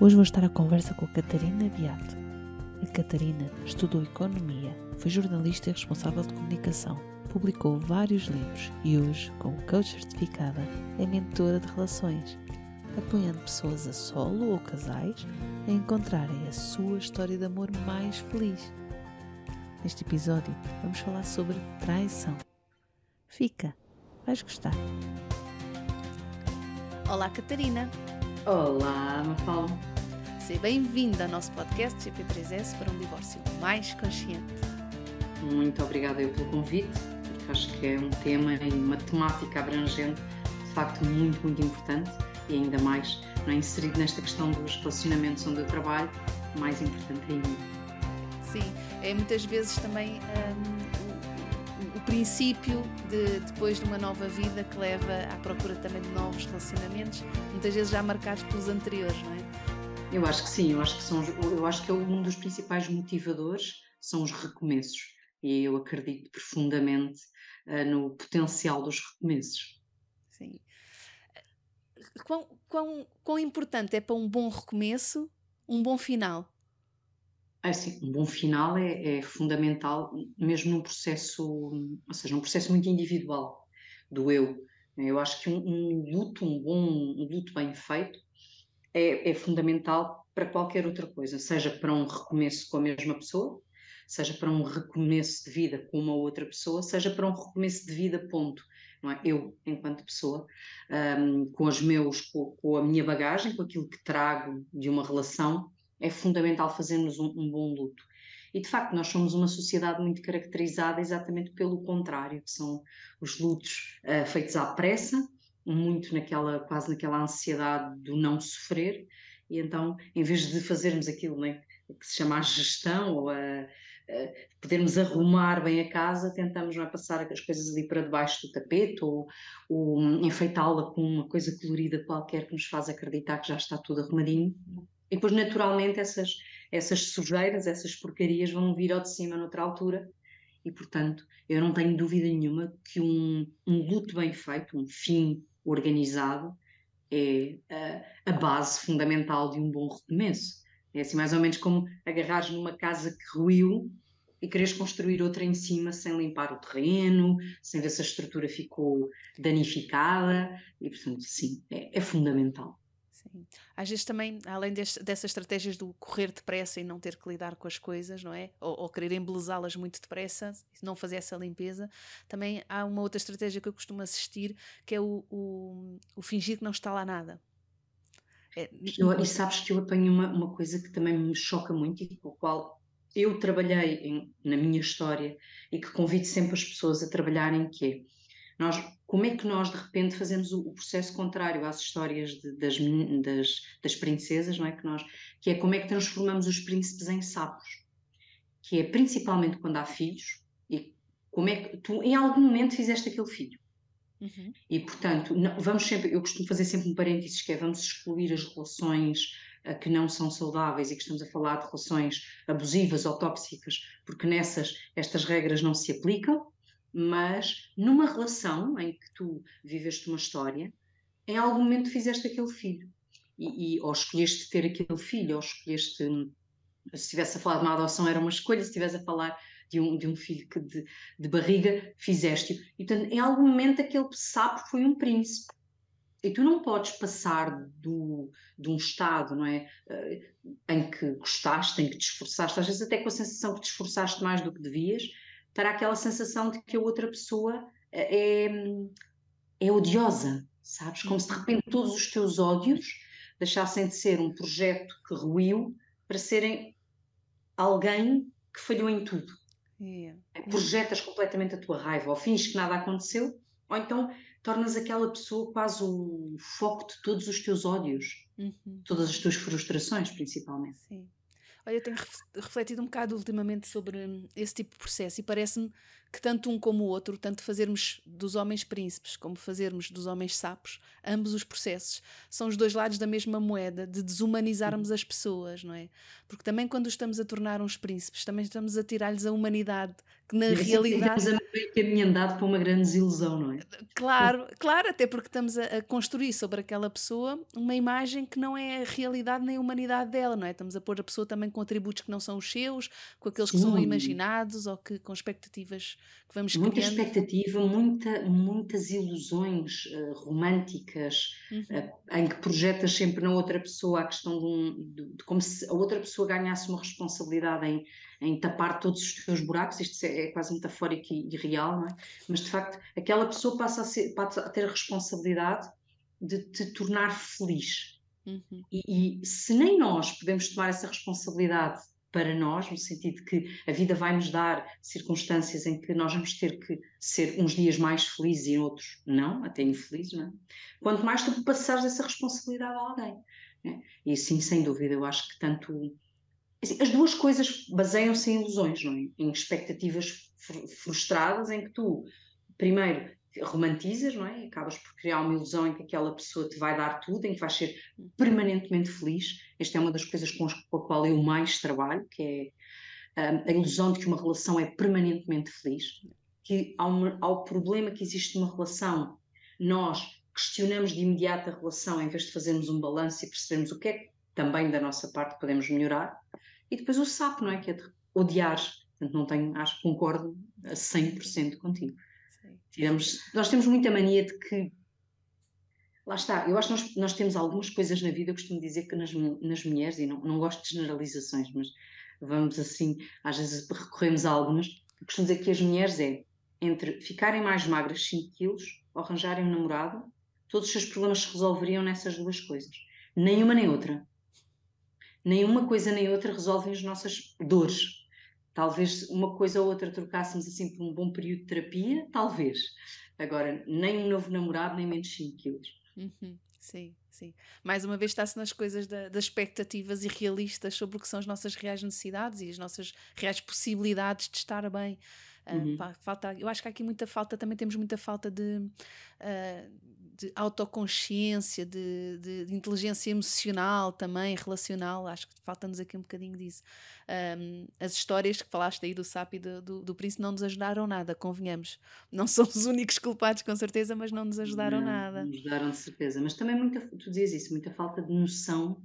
hoje vou estar à conversa com a Catarina Beato. A Catarina estudou economia, foi jornalista e responsável de comunicação, publicou vários livros e hoje, como coach certificada, é mentora de relações, apoiando pessoas a solo ou casais a encontrarem a sua história de amor mais feliz. Neste episódio, vamos falar sobre traição. Fica, vais gostar. Olá, Catarina. Olá, Mafalda. Seja bem-vinda ao nosso podcast GP3S para um divórcio mais consciente. Muito obrigada eu pelo convite, porque acho que é um tema e uma temática abrangente, de facto muito, muito importante e ainda mais não é, inserido nesta questão dos relacionamentos onde eu trabalho, mais importante ainda. Sim, é muitas vezes também um, o, princípio de depois de uma nova vida que leva à procura também de novos relacionamentos, muitas vezes já marcados pelos anteriores, não é? Eu acho que sim, eu acho que são, eu acho que é um dos principais motivadores são os recomeços e eu acredito profundamente uh, no potencial dos recomeços. Sim. Quão, quão, quão importante é para um bom recomeço um bom final? Assim, um bom final é, é, fundamental, mesmo num processo, ou seja, num processo muito individual do eu. Eu acho que um, um luto, um bom um luto bem feito, é, é, fundamental para qualquer outra coisa, seja para um recomeço com a mesma pessoa, seja para um recomeço de vida com uma outra pessoa, seja para um recomeço de vida, ponto. Não é? Eu, enquanto pessoa, um, com os meus, com, com, a minha bagagem, com aquilo que trago de uma relação, é fundamental fazermos um, um bom luto. E de facto, nós somos uma sociedade muito caracterizada exatamente pelo contrário, que são os lutos uh, feitos à pressa, muito naquela, quase naquela ansiedade do não sofrer, e então, em vez de fazermos aquilo né, que se chama a gestão ou a, a podermos arrumar bem a casa, tentamos não é, passar as coisas ali para debaixo do tapete ou, ou enfeitá-la com uma coisa colorida qualquer que nos faz acreditar que já está tudo arrumadinho. E depois, naturalmente, essas, essas sujeiras, essas porcarias vão vir ao de cima noutra altura. E, portanto, eu não tenho dúvida nenhuma que um, um luto bem feito, um fim organizado é a, a, base fundamental de um bom recomeço. É assim mais ou menos como agarrares numa casa que ruiu e queres construir outra em cima sem limpar o terreno, sem ver se a estrutura ficou danificada e portanto sim, é, é fundamental. Sim. Às vezes também, além deste, dessas estratégias do correr depressa e não ter que lidar com as coisas, não é? Ou, ou querer embelezá-las muito depressa, não fazer essa limpeza, também há uma outra estratégia que eu costumo assistir, que é o, o, o fingir que não está lá nada. É, eu, e sabes que eu apanho uma, uma coisa que também me choca muito e com a qual eu trabalhei em, na minha história e que convido sempre as pessoas a trabalharem, que é nós, como é que nós de repente fazemos o, o processo contrário às histórias de, das, das, das, princesas, não é? Que, nós, que é como é que transformamos os príncipes em sapos, que é principalmente quando há filhos, e como é que tu em algum momento fizeste aquele filho. Uhum. E portanto, não, vamos sempre, eu costumo fazer sempre um parênteses que é vamos excluir as relações uh, que não são saudáveis e que estamos a falar de relações abusivas ou tóxicas, porque nessas estas regras não se aplicam mas numa relação em que tu viveste uma história, em algum momento fizeste aquele filho. E, e, ou escolheste ter aquele filho, ou escolheste. Se estivesse a falar de uma adoção, era uma escolha, se estivesse a falar de um, de um filho que de, de barriga, fizeste-o. E, portanto, em algum momento aquele sapo foi um príncipe. E tu não podes passar do, de um estado, não é? Eh, em que gostaste, em que te esforçaste, às vezes até com a sensação que te esforçaste mais do que devias, para aquela sensação de que a outra pessoa eh, é, é odiosa, sabes? Como se de repente todos os teus ódios deixassem de ser um projeto que ruiu para serem alguém que falhou em tudo. Yeah. Projetas completamente a tua raiva, ou fins que nada aconteceu, ou então tornas aquela pessoa quase o foco de todos os teus ódios, uhum. todas as tuas frustrações, principalmente. Sim. Olha, eu tenho refletido um bocado ultimamente sobre esse tipo de processo e parece-me que tanto um como o outro, tanto fazermos dos homens príncipes como fazermos dos homens sapos, ambos os processos são os dois lados da mesma moeda de desumanizarmos as pessoas, não é? Porque também quando estamos a tornar uns príncipes, também estamos a tirar-lhes a humanidade, que na realidade. Estamos a meio caminho andado para uma grande desilusão, não é? Claro, claro, até porque estamos a, a, construir sobre aquela pessoa uma imagem que não é a realidade nem a humanidade dela, não é? Estamos a pôr a pessoa também com atributos que não são os seus, com aqueles Sim. que são imaginados ou que com expectativas que vamos muita criando. Muita expectativa, muita, muitas ilusões uh, românticas, uhum. uh, em que projetas sempre na outra pessoa a questão de, um, de, de, como se a outra pessoa ganhasse uma responsabilidade em, em tapar todos os teus buracos, isto é, é quase metafórico e, e, real, não é? Mas de facto, aquela pessoa passa a, ser, passa a ter a responsabilidade de te tornar feliz. Uhum. E, e se nem nós podemos tomar essa responsabilidade para nós, no sentido que a vida vai nos dar circunstâncias em que nós vamos ter que ser uns dias mais felizes e outros não, até infelizes, não é? Quanto mais tu passares essa responsabilidade a alguém. É? E sim, sem dúvida, eu acho que tanto. Assim, as duas coisas baseiam-se em ilusões, não é? Em expectativas frustradas, em que tu, primeiro, romantizas, não é? Acabas por criar uma ilusão em que aquela pessoa te vai dar tudo, em que vais ser permanentemente feliz. Esta é uma das coisas com, a qual eu mais trabalho, que é um, a ilusão de que uma relação é permanentemente feliz. Que ao, ao problema que existe numa relação, nós questionamos de imediato a relação em vez de fazermos um balanço e percebermos o que é que também da nossa parte podemos melhorar. E depois o sapo, não é? Que é de odiar. Portanto, não tenho, acho que concordo a 100% contigo. Tiramos, nós temos muita mania de que. Lá está, eu acho que nós, nós temos algumas coisas na vida, eu costumo dizer que nas, nas mulheres, e não, não gosto de generalizações, mas vamos assim, às vezes recorremos a algumas. Eu costumo dizer que as mulheres é entre ficarem mais magras 5 quilos ou arranjarem um namorado, todos os seus problemas se resolveriam nessas duas coisas. Nenhuma nem outra. Nenhuma coisa nem outra resolvem as nossas dores Talvez uma coisa ou outra trocássemos assim por um bom período de terapia, talvez. Agora, nem um novo namorado, nem menos 5 quilos. Uhum, sim, sim. Mais uma vez está-se nas coisas da, das expectativas irrealistas sobre o que são as nossas reais necessidades e as nossas reais possibilidades de estar bem. Ah, uhum. Uh, falta, eu acho que há aqui muita falta, também temos muita falta de, uh, de autoconsciência, de, de, de, inteligência emocional também, relacional, acho que falta-nos aqui um bocadinho disso. Um, as histórias que falaste aí do sapo e do, do, do, príncipe não nos ajudaram nada, convenhamos. Não somos os únicos culpados, com certeza, mas não nos ajudaram não, nada. Não nos ajudaram de certeza, mas também muita, tu dizias isso, muita falta de noção.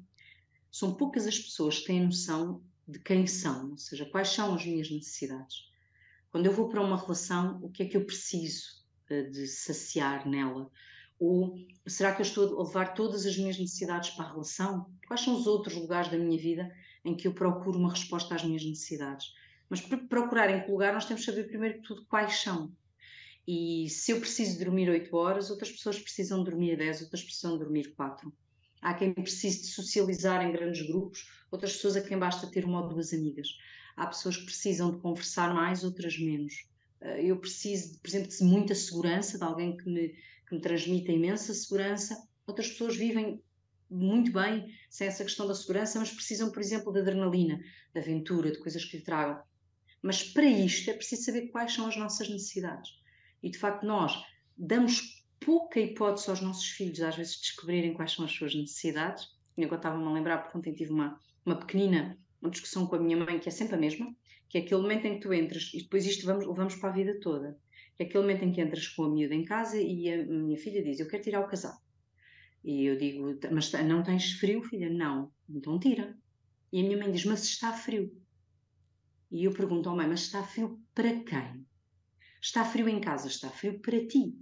São poucas as pessoas que têm noção de quem são, ou seja, quais são as minhas necessidades. Quando eu vou para uma relação, o que é que eu preciso eh, de saciar nela? Ou será que eu estou a levar todas as minhas necessidades para a relação? Quais são os outros lugares da minha vida em que eu procuro uma resposta às minhas necessidades? Mas para procurar em que lugar, nós temos que saber primeiro de tudo quais são. E se eu preciso dormir 8 horas, outras pessoas precisam dormir 10, outras precisam dormir 4. Há quem precise de socializar em grandes grupos, outras pessoas a quem basta ter uma ou duas amigas. Há pessoas que precisam de conversar mais, outras menos. Eh, eu preciso, por exemplo, de muita segurança, de alguém que me que me transmite imensa segurança. Outras pessoas vivem muito bem sem essa questão da segurança, mas precisam, por exemplo, de adrenalina, de aventura, de coisas que lhe tragam. Mas para isto é preciso saber quais são as nossas necessidades. E de facto, nós damos pouca hipótese aos nossos filhos, às vezes, descobrirem quais são as suas necessidades. E agora estava-me a lembrar, porque ontem tive uma, uma pequenina uma discussão com a minha mãe, que é sempre a mesma, que é aquele momento em que tu entras, e depois isto vamos, levamos para a vida toda é aquele momento em que entras com a miúda em casa e a minha filha diz: Eu quero tirar o casaco. E eu digo: Mas não tens frio, filha? Não. Então tira. E a minha mãe diz: Mas está frio. E eu pergunto ao mãe: Mas está frio para quem? Está frio em casa, está frio para ti.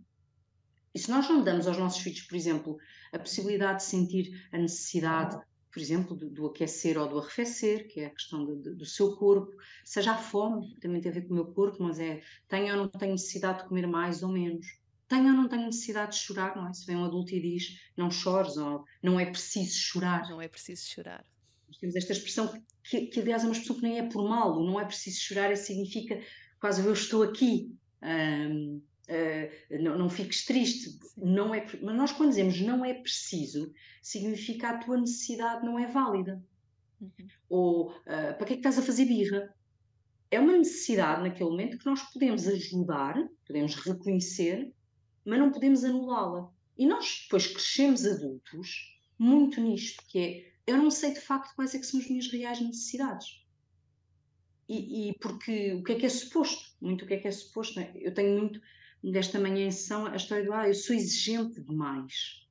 E se nós não damos aos nossos filhos, por exemplo, a possibilidade de sentir a necessidade por exemplo, do, do, aquecer ou do arrefecer, que é a questão do, do, do, seu corpo, seja a fome, também tem a ver com o meu corpo, mas é tenho ou não tenho necessidade de comer mais ou menos, tenho ou não tenho necessidade de chorar, não é? Se vem um adulto e diz não chores ou não é preciso chorar. Não é preciso chorar. Nós temos esta expressão que, que, aliás, é uma expressão que nem é por mal, não é preciso chorar, significa quase eu estou aqui. Um, Uh, não, não fiques triste, não é, mas nós quando dizemos não é preciso, significa a tua necessidade não é válida. Uhum. Ou uh, para que é que estás a fazer birra? É uma necessidade naquele momento que nós podemos ajudar, podemos reconhecer, mas não podemos anulá-la. E nós depois crescemos adultos muito nisto, que é eu não sei de facto quais é que são as minhas reais necessidades. E, e, porque o que é que é suposto? Muito o que é que é suposto. É? Eu tenho muito desta manhã em sessão a história do ah, eu sou exigente demais.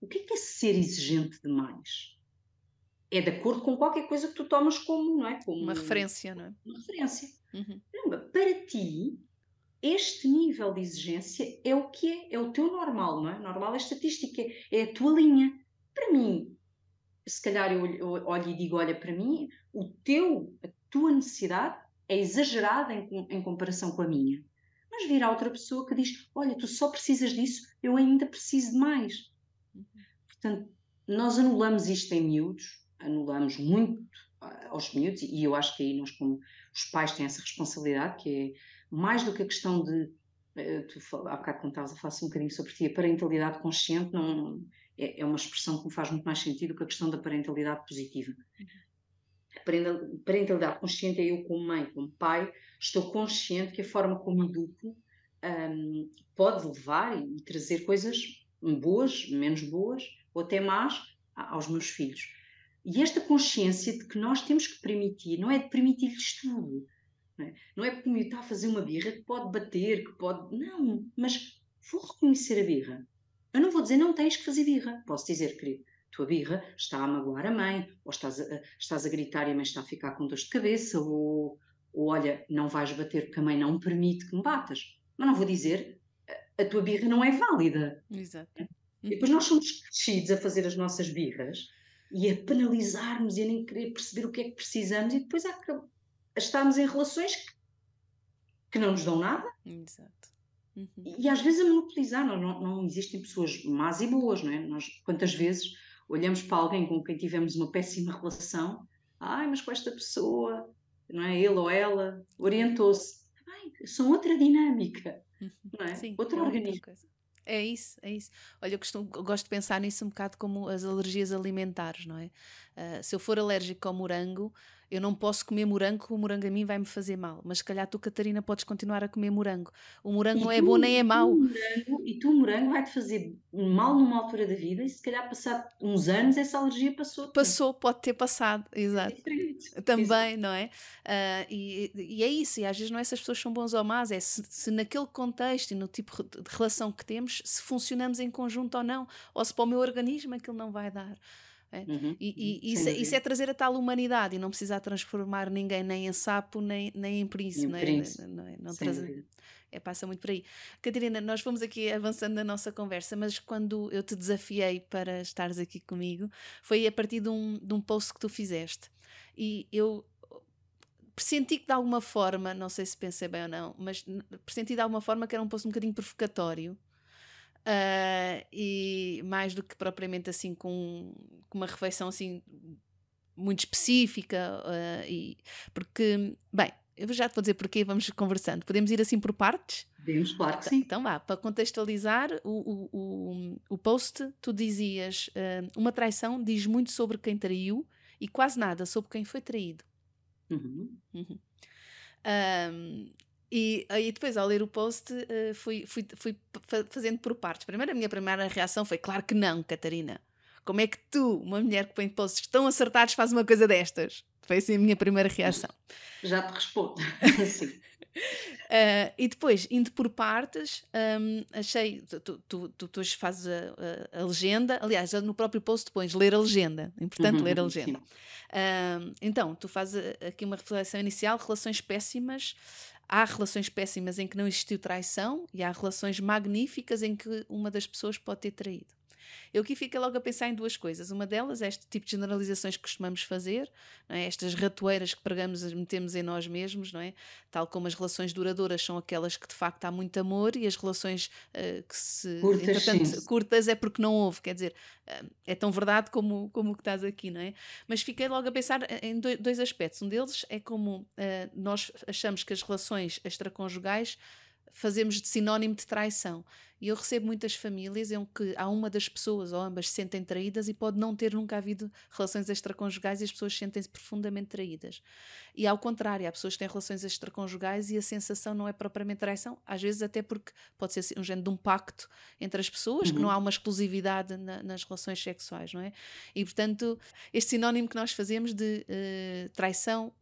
O que é que é ser exigente demais? É de acordo com qualquer coisa que tu tomas como, não é? Como uma referência, não é? Uma referência. Uhum. para ti, este nível de exigência é o que é, é o teu normal, não é? Normal é estatística, é a tua linha. Para mim, se calhar eu, olho e digo, olha, para mim, o teu, a tua necessidade é exagerada em, em comparação com a minha. Mas virá outra pessoa que diz, olha, tu só precisas disso, eu ainda preciso de mais. Uhum. Portanto, nós anulamos isto em miúdos, anulamos muito ah, aos miúdos, e eu acho que aí nós, como os pais, têm essa responsabilidade, que é mais do que a questão de. Eh, tu, há bocado, quando estavas a falar um bocadinho sobre ti, a parentalidade consciente não, é, é, uma expressão que me faz muito mais sentido que a questão da parentalidade positiva. A parentalidade consciente é eu, como mãe, como pai, estou consciente que a forma como educo um, pode levar e, trazer coisas boas, menos boas, ou até más, aos meus filhos. E esta consciência de que nós temos que permitir, não é de permitir-lhes tudo, não é? não é porque o está a fazer uma birra que pode bater, que pode. Não, mas vou reconhecer a birra. Eu não vou dizer não tens que fazer birra. Posso dizer, querido, tua birra está a magoar a mãe, ou estás a, estás a gritar e a mãe está a ficar com dor de cabeça, ou, ou olha, não vais bater porque a mãe não permite que me batas. Mas não vou dizer a tua birra não é válida. Exato. E depois nós somos crescidos a fazer as nossas birras e a penalizarmos e a nem querer perceber o que é que precisamos e depois a, a estarmos em relações que, que não nos dão nada. Exato. Uhum. E, e, às vezes a monopolizar, não, não, não, existem pessoas más e boas, não é? Nós, quantas vezes olhamos para alguém com quem tivemos uma péssima relação, ai, mas com esta pessoa, não é? Ele ou ela orientou-se. São outra dinâmica, uhum. não é? Sim, Outro é organismo. É isso, é isso. Olha, eu, costumo, eu gosto de pensar nisso um bocado como as alergias alimentares, não é? Uh, se eu for alérgico ao morango, eu não posso comer morango, o morango a mim vai me fazer mal. Mas se calhar tu, Catarina, podes continuar a comer morango. O morango e não é bom nem é mau. Morango, e tu, o morango vai-te fazer mal numa altura da vida e se calhar passado uns anos essa alergia passou. Passou, pode ter passado, exato. É Também, exato. não é? Uh, e, e, é isso, e às vezes não é se as pessoas são bons ou más, é se, se naquele contexto e no tipo de relação que temos, se funcionamos em conjunto ou não, ou se para o meu organismo aquilo não vai dar. É? Uhum. E, e isso, é, isso, é trazer a tal humanidade e não precisar transformar ninguém nem em sapo nem, nem em príncipe. Não, é? não, é? não trazer, é, passa muito por aí. Catarina, nós fomos aqui avançando na nossa conversa, mas quando eu te desafiei para estares aqui comigo, foi a partir de um, de um post que tu fizeste. E eu pressenti que de alguma forma, não sei se pensei bem ou não, mas pressenti de alguma forma que era um post um bocadinho provocatório Uh, e mais do que propriamente assim com, com uma reflexão assim muito específica uh, e porque bem eu já te vou dizer porque vamos conversando podemos ir assim por partes Podemos, claro que então, sim. Então vá, para contextualizar o, o, o, o post, tu dizias uh, uma traição diz muito sobre quem traiu e quase nada sobre quem foi traído. Uhum. Uhum. Um, e aí depois, ao ler o post, uh, fui, fui, fui fazendo por partes. Primeiro, a minha primeira reação foi: claro que não, Catarina. Como é que tu, uma mulher que põe posts tão acertados, faz uma coisa destas? Foi assim a minha primeira reação. Já te respondo. Sim. Uh, e depois, indo por partes, um, achei. Tu, tu, tu, tu fazes a, a, a, legenda, aliás, no próprio post pões ler a legenda, é importante uhum, ler a legenda. Uh, então, tu fazes aqui uma reflexão inicial: relações péssimas Há relações péssimas em que não existiu traição e há relações magníficas em que uma das pessoas pode ter traído. Eu aqui fico logo a pensar em duas coisas. Uma delas é este tipo de generalizações que costumamos fazer, é? estas ratoeiras que pregamos e metemos em nós mesmos, não é? Tal como as relações duradouras são aquelas que de facto há muito amor e as relações uh, que se curtas, curtas é porque não houve, quer dizer, uh, é tão verdade como, como o que estás aqui, não é? Mas fiquei logo a pensar em dois aspectos. Um deles é como uh, nós achamos que as relações extraconjugais fazemos de sinónimo de traição. E eu recebo muitas famílias em que há uma das pessoas ou ambas se sentem traídas e pode não ter nunca havido relações extraconjugais e as pessoas sentem-se profundamente traídas. E ao contrário, há pessoas que têm relações extraconjugais e a sensação não é propriamente traição, às vezes até porque pode ser um género de um pacto entre as pessoas, uhum. que não há uma exclusividade na, nas relações sexuais, não é? E portanto, este sinónimo que nós fazemos de uh, traição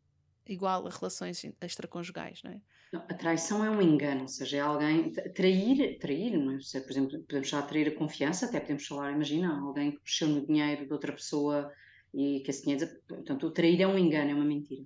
igual a relações extraconjugais, não é? A traição é um engano, ou seja, é alguém. Trair, trair, não é? Por exemplo, podemos já trair a confiança, até podemos falar, imagina, alguém que mexeu no dinheiro de outra pessoa e que esse dinheiro. Portanto, o trair é um engano, é uma mentira.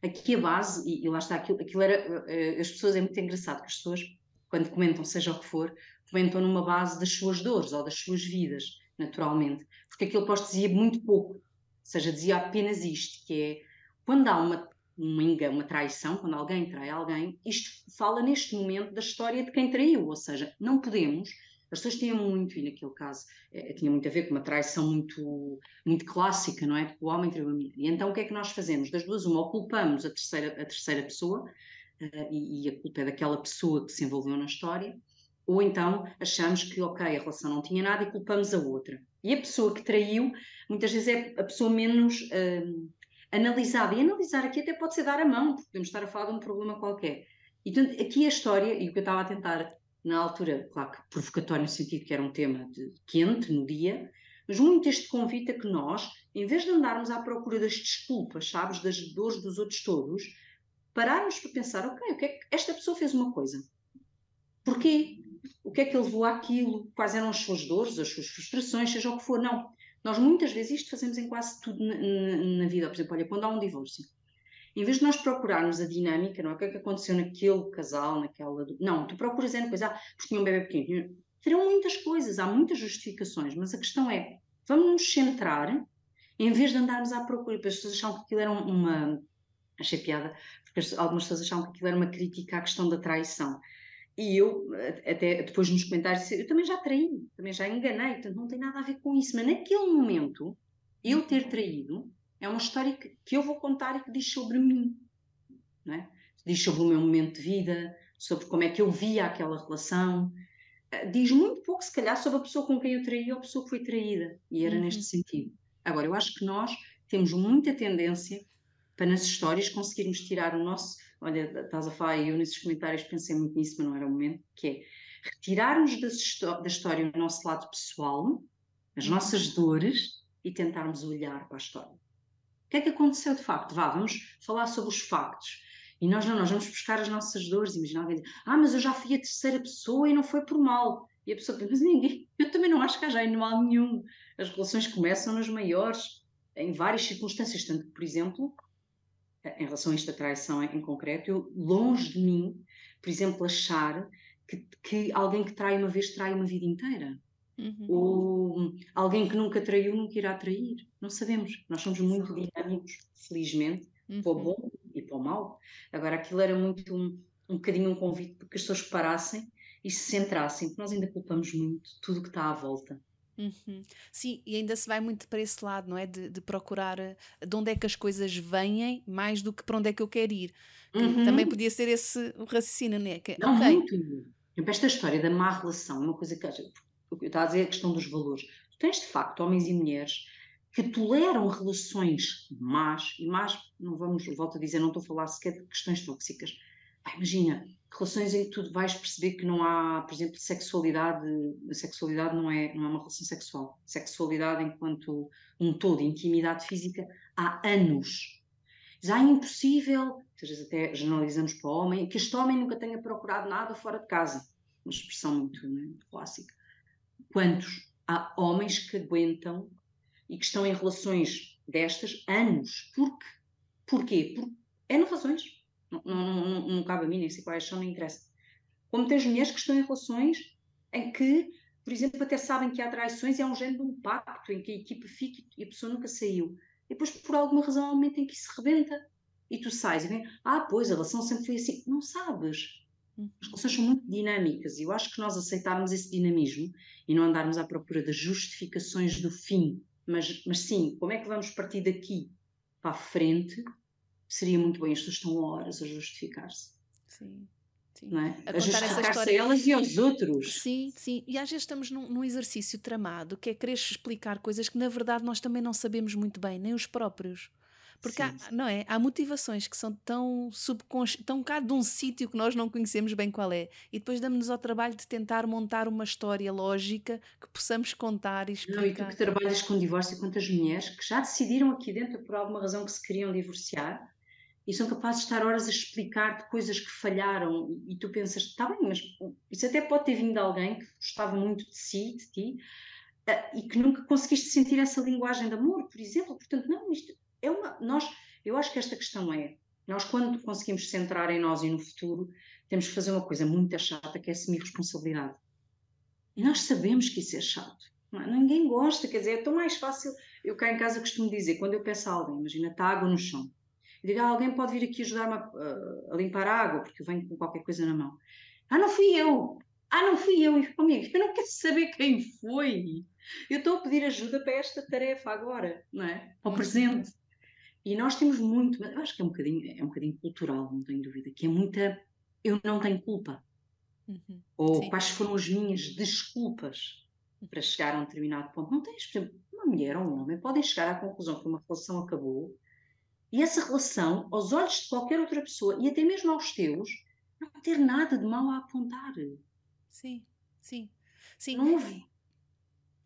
Aqui a base, e, e lá está, aquilo, aquilo era. Uh, as pessoas, é muito engraçado que as pessoas, quando comentam, seja o que for, comentam numa base das suas dores ou das suas vidas, naturalmente. Porque aquilo posto dizia muito pouco, ou seja, dizia apenas isto, que é quando há uma uma engano, uma traição, quando alguém trai alguém, isto fala neste momento da história de quem traiu, ou seja, não podemos. As pessoas tinham muito, e naquele caso é, tinha muito a ver com uma traição muito, muito clássica, não é? Porque o homem traiu a mulher. E então o que é que nós fazemos? Das duas, uma, ou culpamos a terceira, a terceira pessoa, uh, e, e a culpa é daquela pessoa que se envolveu na história, ou então achamos que, ok, a relação não tinha nada e culpamos a outra. E a pessoa que traiu, muitas vezes é a pessoa menos. Uh, analisada. E analisar aqui até pode ser dar a mão, porque podemos estar a falar de um problema qualquer. E portanto, aqui a história, e o que eu estava a tentar na altura, claro que provocatório no sentido que era um tema de, quente no dia, mas muito este convite a que nós, em vez de andarmos à procura das desculpas, sabes, das dores dos outros todos, pararmos para pensar, ok, o que é que esta pessoa fez uma coisa? Porquê? O que é que ele levou àquilo? Quais eram as suas dores, as suas frustrações, seja o que for? Não. Nós muitas vezes isto fazemos em quase tudo na, na, vida. Por exemplo, olha, quando há um divórcio, em vez de nós procurarmos a dinâmica, não é? O que é que aconteceu naquele casal, naquela. Não, tu procuras é coisa, ah, porque tinha um bebê pequeno. Terão muitas coisas, há muitas justificações, mas a questão é, vamos nos centrar, em vez de andarmos à procura, porque as pessoas achavam que aquilo era uma. Achei piada, porque algumas pessoas achavam que aquilo era uma crítica à questão da traição. E eu, até depois nos comentários, eu também já traí, também já enganei, portanto não tem nada a ver com isso. Mas naquele momento, eu ter traído é uma história que, que eu vou contar e que diz sobre mim, não é? diz sobre o meu momento de vida, sobre como é que eu via aquela relação. Eh, diz muito pouco, se calhar, sobre a pessoa com quem eu traí ou a pessoa que foi traída. E era uhum. neste sentido. Agora, eu acho que nós temos muita tendência para nas histórias conseguirmos tirar o nosso olha, estás a falar eu nesses comentários pensei muito nisso, mas não era o momento, que é retirarmos da, história o nosso lado pessoal, as uhum. nossas dores e tentarmos olhar para a história. O que é que aconteceu de facto? Vá, vamos falar sobre os factos. E nós não, nós vamos buscar as nossas dores. Imagina alguém dizer, ah, mas eu já fui a terceira pessoa e não foi por mal. E a pessoa pensa, mas ninguém, eu também não acho que haja mal nenhum. As relações começam nas maiores, em várias circunstâncias. Tanto que, por exemplo, em relação a esta traição em, concreto, eu, longe de mim, por exemplo, achar que, que alguém que trai uma vez trai uma vida inteira. Uhum. Ou alguém que nunca traiu nunca irá trair. Não sabemos. Nós somos muito dinâmicos, felizmente, uhum. para o uhum. bom e para o mal. Agora, aquilo era muito um, um bocadinho um convite para que as pessoas parassem e se centrassem, porque nós ainda culpamos muito tudo o que está à volta. Uhum. Sim, e ainda se vai muito para esse lado, não é? De, de, procurar eh, de onde é que as coisas vêm mais do que para onde é que eu quero ir. Uhum. Também podia ser esse o raciocínio, não é? Que, não, okay. muito. Esta história da má relação é uma coisa que eu estava a dizer a questão dos valores. Tu tens de facto homens e mulheres que toleram relações más, e más, não vamos, volto a dizer, não estou a falar sequer de questões tóxicas. Ah, imagina, relações em que tu vais perceber que não há, por exemplo, sexualidade, a sexualidade não é, não é uma relação sexual. Sexualidade enquanto um todo, intimidade física, há anos. Já é impossível, às vezes até generalizamos para o homem, que este homem nunca tenha procurado nada fora de casa. Uma expressão muito, né, clássica. Quantos há homens que aguentam e que estão em relações destas anos? Porque, porquê? Por N razões não, não, não, não cabe a mim, nem sei quais são, não interessa. Como tens mulheres que estão em relações em que, por exemplo, até sabem que há traições e há um género de um pacto em que a equipa fica e a pessoa nunca saiu. E depois, por alguma razão, há um momento em que isso rebenta e tu sais e vem, ah, pois, a relação sempre foi assim. Não sabes. As relações são muito dinâmicas e eu acho que nós aceitarmos esse dinamismo e não andarmos à procura das justificações do fim, mas, mas sim, como é que vamos partir daqui para a frente seria muito bem. As pessoas estão horas a justificar-se. Sim. Sim. Não é? a, a história a elas e aos outros. Sim, sim. E às vezes estamos num, num, exercício tramado que é querer explicar coisas que na verdade nós também não sabemos muito bem, nem os próprios. Porque há, não é? há motivações que são tão subconscientes, tão cá de um sítio que nós não conhecemos bem qual é. E depois damos-nos ao trabalho de tentar montar uma história lógica que possamos contar e explicar. Não, e tu que trabalhas com divórcio, quantas mulheres que já decidiram aqui dentro por alguma razão que se queriam divorciar e são capazes de estar horas a explicar-te coisas que falharam e, e tu pensas, está bem, mas isso até pode ter vindo de alguém que gostava muito de si, de ti, uh, e que nunca conseguiste sentir essa linguagem de amor, por exemplo. Portanto, não, isto é uma. Nós, eu acho que esta questão é. Nós, quando conseguimos centrar em nós e no futuro, temos que fazer uma coisa muito chata, que é assumir responsabilidade. E nós sabemos que isso é chato. Não, é? ninguém gosta, quer dizer, é tão mais fácil. Eu cá em casa costumo dizer, quando eu peço a alguém, imagina, está água no chão, e digo, ah, alguém pode vir aqui ajudar-me a, a, limpar a água, porque eu venho com qualquer coisa na mão. Ah, não fui eu! Ah, não fui eu! E comigo, eu não quero saber quem foi! Eu estou a pedir ajuda para esta tarefa agora, não é? Ao presente. E nós temos muito, eu acho que é um bocadinho, é um bocadinho cultural, não tenho dúvida, que é muita eu não tenho culpa. Uhum. Ou Sim. quais foram as minhas desculpas para chegar a um determinado ponto. Não tens, por exemplo, uma mulher ou um homem podem chegar à conclusão que uma relação acabou e essa relação, aos olhos de qualquer outra pessoa e até mesmo aos teus, não ter nada de mal a apontar. Sim, sim. sim. Não houve.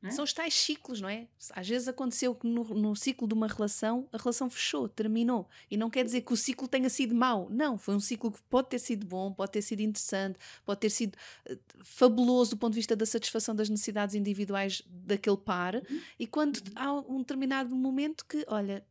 É? São os tais ciclos, não é? Às vezes aconteceu que no, no, ciclo de uma relação, a relação fechou, terminou. E não quer dizer que o ciclo tenha sido mau. Não, foi um ciclo que pode ter sido bom, pode ter sido interessante, pode ter sido uh, fabuloso do ponto de vista da satisfação das necessidades individuais daquele par. Uhum. E quando há um determinado momento que, olha,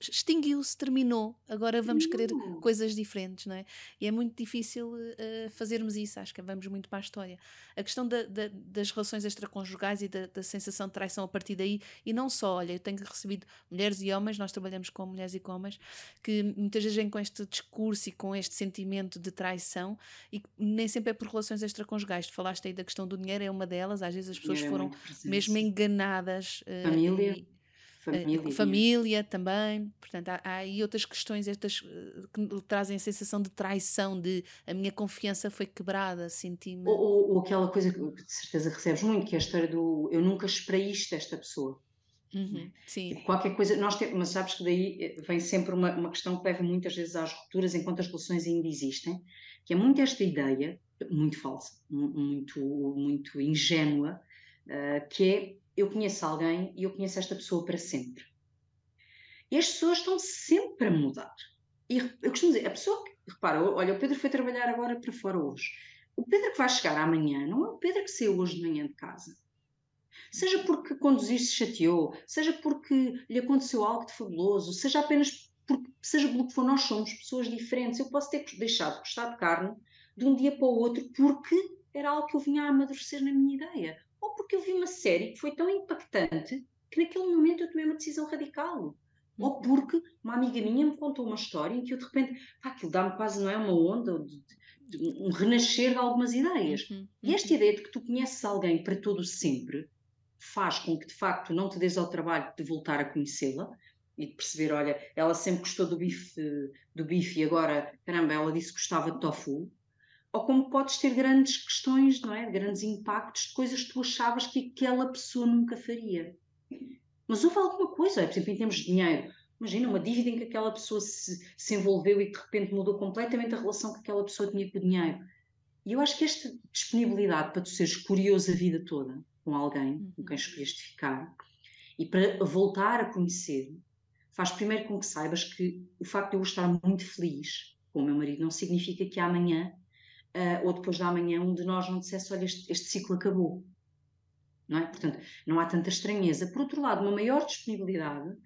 extinguiu-se, terminou, agora vamos querer coisas diferentes, não é? E é muito difícil uh, fazermos isso, acho que vamos muito para a história. A questão da, da, das relações extraconjugais e da, da, sensação de traição a partir daí, e não só, olha, eu tenho recebido mulheres e homens, nós trabalhamos com mulheres e com homens, que muitas vezes vêm com este discurso e com este sentimento de traição, e nem sempre é por relações extraconjugais. Tu falaste aí da questão do dinheiro, é uma delas, às vezes as pessoas é foram mesmo enganadas. Uh, Família. E, Família, uh, família também, portanto, há, há aí outras questões estas uh, que trazem a sensação de traição, de a minha confiança foi quebrada, senti-me. Ou, ou, ou, aquela coisa que de certeza recebes muito, que é a história do eu nunca esperei isto desta pessoa. Uhum, sim. Qualquer coisa, nós temos, mas sabes que daí eh, vem sempre uma, uma questão que leva muitas vezes às rupturas enquanto as relações ainda existem, que é muito esta ideia, muito falsa, muito, muito ingênua, uh, que é eu conheço alguém e eu conheço esta pessoa para sempre. E as pessoas estão sempre a mudar. E eu costumo dizer, a pessoa que, repara, olha, o Pedro foi trabalhar agora para fora hoje. O Pedro que vai chegar amanhã não é o Pedro que saiu hoje de manhã de casa. Seja porque conduzir se chateou, seja porque lhe aconteceu algo de fabuloso, seja apenas porque, seja pelo que for, nós somos pessoas diferentes. Eu posso ter deixado de gostar de carne de um dia para o outro porque era algo que eu vinha a amadurecer na minha ideia ou porque eu vi uma série que foi tão impactante que naquele momento eu tomei uma decisão radical. Ou uhum. porque uma amiga minha me contou uma história em que eu de repente, pá, aquilo dá-me quase, não é uma onda, de, de, um renascer de algumas ideias. Uhum. E esta uhum. ideia de que tu conheces alguém para todo sempre faz com que de facto não te des ao trabalho de voltar a conhecê-la e de perceber, olha, ela sempre gostou do bife, do bife e agora, caramba, ela disse que gostava de tofu ou como podes ter grandes questões, não é? Grandes impactos de coisas que tu achavas que aquela pessoa nunca faria. Mas houve alguma coisa, por exemplo, em termos de dinheiro. Imagina uma dívida em que aquela pessoa se, se envolveu e de repente mudou completamente a relação que aquela pessoa tinha com o dinheiro. E eu acho que esta disponibilidade para tu seres curioso a vida toda com alguém com quem uhum. escolheste ficar e para voltar a conhecer, faz primeiro com que saibas que o facto de eu estar muito feliz com o meu marido não significa que amanhã uh, ou depois da manhã um de nós não dissesse, olha, este, este ciclo acabou. Não é? Portanto, não há tanta estranheza. Por outro lado, uma maior disponibilidade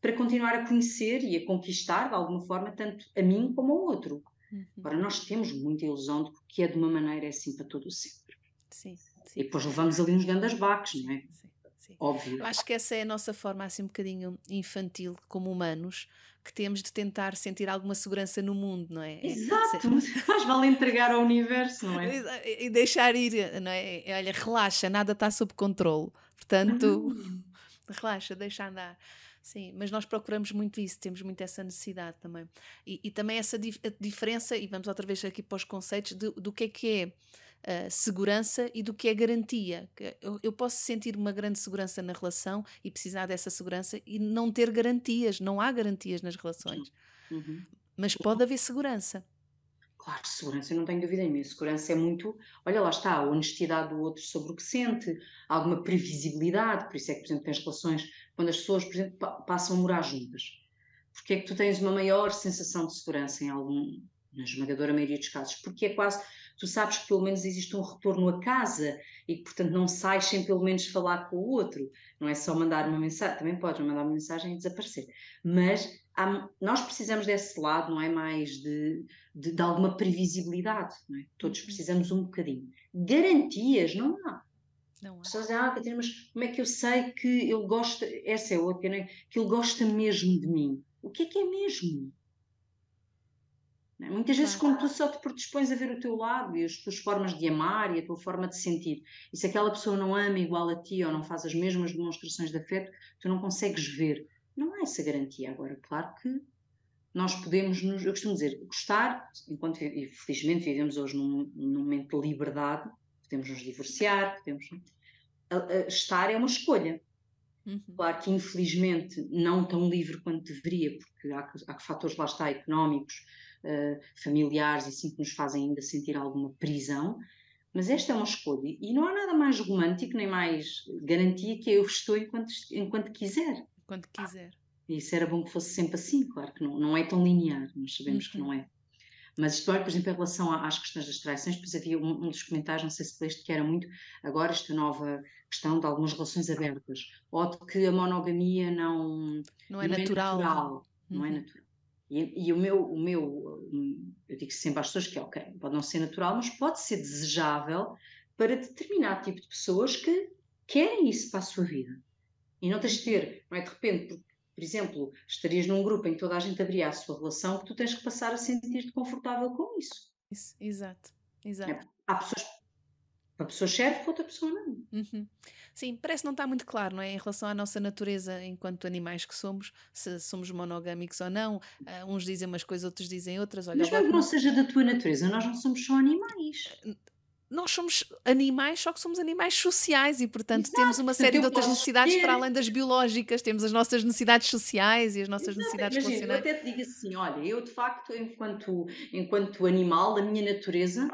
para continuar a conhecer e a conquistar, de alguma forma, tanto a mim como ao outro. Uhum. Agora, nós temos muita ilusão de que é de uma maneira é assim para todo o sempre. Sim, sim. E depois levamos ali uns grandes baques, não é? Sim, sim. Óbvio. Eu acho que essa é a nossa forma, assim, um bocadinho infantil, como humanos, que temos de tentar sentir alguma segurança no mundo, não é? Exato, mas vale entregar ao universo, não é? E deixar ir, não é? Olha, relaxa, nada está sob controle, portanto, uhum. relaxa, deixa andar. Sim, mas nós procuramos muito isso, temos muito essa necessidade também. E, e também essa dif diferença, e vamos outra vez aqui para os conceitos, de, do que é que é uh, segurança e do que é garantia. Eu, eu, posso sentir uma grande segurança na relação e precisar dessa segurança e não ter garantias, não há garantias nas relações. Uhum. Mas pode haver segurança. Claro, segurança, eu não tenho dúvida nenhuma. Segurança é muito, olha lá está, a honestidade do outro sobre o que sente, alguma previsibilidade. Por isso é que, por exemplo, tens relações, quando as pessoas, por exemplo, passam a morar juntas. Porque é que tu tens uma maior sensação de segurança em algum, na esmagadora maioria dos casos? Porque é quase, tu sabes que pelo menos existe um retorno a casa e que, portanto, não sais sem pelo menos falar com o outro. Não é só mandar uma mensagem, também podes mandar uma mensagem e desaparecer. Mas há, nós precisamos desse lado, não é? Mais de, de, de alguma previsibilidade, não é? Todos uhum. precisamos um bocadinho. Garantias, não há. Não há. Pessoas dizem, ah, Catarina, mas como é que eu sei que ele gosta, essa é outra, não é? que ele gosta mesmo de mim? O que é que é mesmo? É? Muitas vezes, quando tu só te predispões a ver o teu lado e as tuas formas de amar e a tua forma de sentir, e se aquela pessoa não ama igual a ti ou não faz as mesmas demonstrações de afeto, tu não consegues ver. Não há essa garantia. Agora, claro que nós podemos, nos, eu costumo dizer, gostar, enquanto, e felizmente vivemos hoje num, num momento de liberdade, podemos nos divorciar, podemos. A, a, estar é uma escolha. Uhum. Claro que, infelizmente, não tão livre quanto deveria, porque há, há fatores lá está económicos, uh, familiares e assim que nos fazem ainda sentir alguma prisão, mas esta é uma escolha e não há nada mais romântico nem mais garantia que eu estou enquanto, enquanto quiser. Quando quiser. Isso era bom que fosse sempre assim, claro que não, não é tão linear, nós sabemos uhum. que não é. Mas isto, por exemplo, em relação às questões das traições, depois havia um, um, dos comentários, não sei se leste, que era muito agora esta nova questão de algumas relações abertas, ou de que a monogamia não, não é não natural. É natural uhum. Não é natural. E, e, o meu, o meu, eu digo sempre às pessoas que, ok, pode não ser natural, mas pode ser desejável para determinado tipo de pessoas que querem isso para a sua vida. E não tens de ter, não é de repente, porque, por exemplo, estarias num grupo em que toda a gente abria a sua relação, que tu tens que passar a sentir-te confortável com isso. Isso, exato, exato. É, há pessoas uma pessoa serve, outra pessoa não. Uhum. Sim, parece não estar muito claro, não é? Em relação à nossa natureza enquanto animais que somos, se somos monogâmicos ou não. Uh, uns dizem umas coisas, outros dizem outras. Olha, Mas mesmo que não seja da tua natureza, nós não somos só animais. Nós somos animais, só que somos animais sociais e, portanto, Exato. temos uma série de outras necessidades ter... para além das biológicas. Temos as nossas necessidades sociais e as nossas Exato. necessidades Imagina, relacionais. Eu até te digo assim: olha, eu de facto, enquanto, enquanto animal, da minha natureza,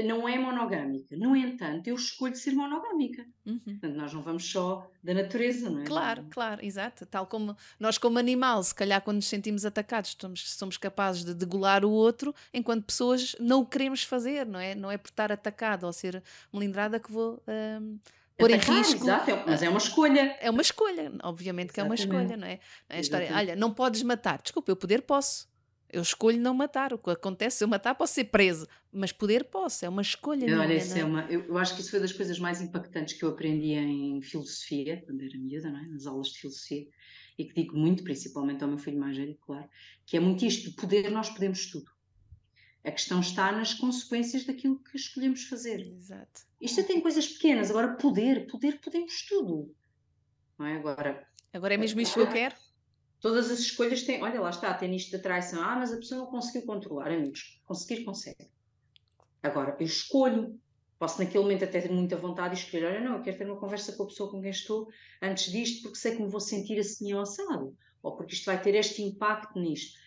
não é monogâmica. No entanto, eu escolho ser monogâmica. Uhum. Portanto, nós não vamos só da natureza, não é? Claro, claro, exato. Tal como nós, como animal, se calhar quando nos sentimos atacados, somos, somos capazes de degolar o outro, enquanto pessoas não o queremos fazer, não é? Não é por estar atacado ou ser melindrada que vou. Um, pôr em risco. Exato, é mas é uma escolha. É uma escolha, obviamente que Exatamente. é uma escolha, não é? é a história, olha, não podes matar. Desculpa, eu poder posso. Eu escolho não matar. O que acontece se eu matar, posso ser preso. Mas poder posso, é uma escolha. Olha, minha, isso é? é uma, eu, eu, acho que isso foi das coisas mais impactantes que eu aprendi em filosofia, quando era miúda, não é? nas aulas de filosofia, e que digo muito, principalmente ao meu filho mais velho, claro, que é muito isto: de poder, nós podemos tudo. A questão está nas consequências daquilo que escolhemos fazer. Exato. Isto tem coisas pequenas, agora poder, poder podemos tudo. Não é? Agora, agora é mesmo isto que eu quero? Todas as escolhas têm, olha lá está, tem isto da traição. Ah, mas a pessoa não conseguiu controlar, amigos. Conseguir, consegue. Agora, eu escolho. Posso naquele momento até ter muita vontade de escolher, olha, não, eu quero ter uma conversa com a pessoa com quem estou antes disto, porque sei que me vou sentir assim ou assado. Ou porque isto vai ter este impacto nisto.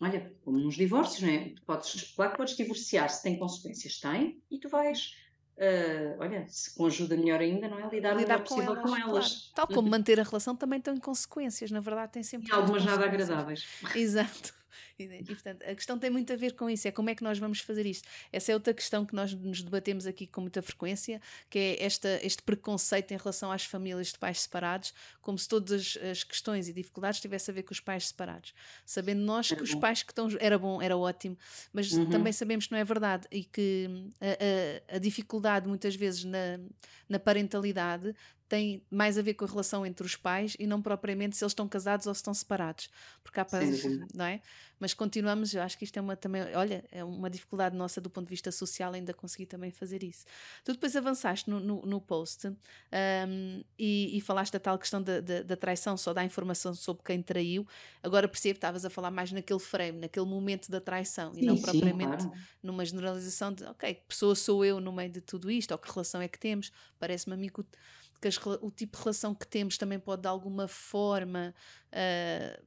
Olha, como nos divórcios, não é? Tu podes, claro que podes divorciar se tem consequências, tem, e tu vais Uh, olha, se com ajuda melhor ainda, não é? Lidar, Lidar com elas, com elas. Claro. Tal como manter a relação também tem consequências, na verdade, tem sempre. E algumas nada agradáveis. Exato. E, portanto, a questão tem muito a ver com isso, é como é que nós vamos fazer isto. Essa é outra questão que nós nos debatemos aqui com muita frequência, que é esta, este preconceito em relação às famílias de pais separados, como se todas as questões e dificuldades tivessem a ver com os pais separados. Sabendo nós era que bom. os pais que estão. Era bom, era ótimo, mas uhum. também sabemos que não é verdade e que a, a, a dificuldade muitas vezes na, na parentalidade tem mais a ver com a relação entre os pais e não propriamente se eles estão casados ou se estão separados. Porque há pais, não é? Mas continuamos, eu acho que isto é uma também, olha, é uma dificuldade nossa do ponto de vista social ainda conseguir também fazer isso. Tu depois avançaste no, no, no post um, e, e, falaste da tal questão da, da, da, traição, só dá informação sobre quem traiu. Agora percebo que estavas a falar mais naquele frame, naquele momento da traição sim, e não sim, propriamente claro. numa generalização de, ok, que pessoa sou eu no meio de tudo isto, ou que relação é que temos. Parece-me a mim que que as, o tipo de relação que temos também pode de alguma forma uh,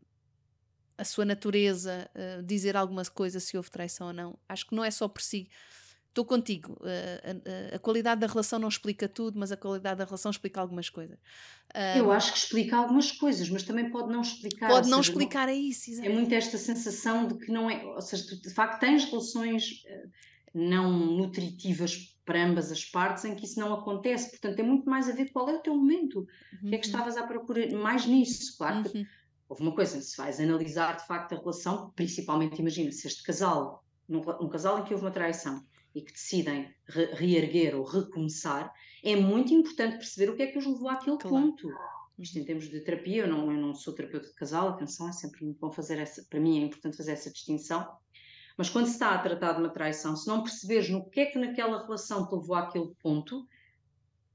a sua natureza uh, dizer alguma coisa se houve traição ou não. Acho que não é só por si. Estou contigo. Uh, a, a, qualidade da relação não explica tudo, mas a qualidade da relação explica algumas coisas. Eu acho que explica algumas coisas, mas também pode não explicar. Pode não seja, explicar, é isso. Exatamente. É muito esta sensação de que não é. Ou seja, tu de facto tens relações não nutritivas para ambas as partes em que isso não acontece. Portanto, tem muito mais a ver qual é o teu momento. Uhum. O que é que uhum. estavas à procura mais nisso? Claro que uhum. houve uma coisa, se vais analisar de facto a relação, principalmente imagina se este casal, num, um casal em que houve uma traição e que decidem re reerguer ou recomeçar, é muito importante perceber o que é que os levou àquele claro. ponto. Isto em termos de terapia, eu não, eu não sou terapeuta de casal, atenção, é sempre muito bom fazer essa, para mim é importante fazer essa distinção, mas quando se está a tratar de uma traição, se não perceberes no que é que naquela relação te levou àquele ponto,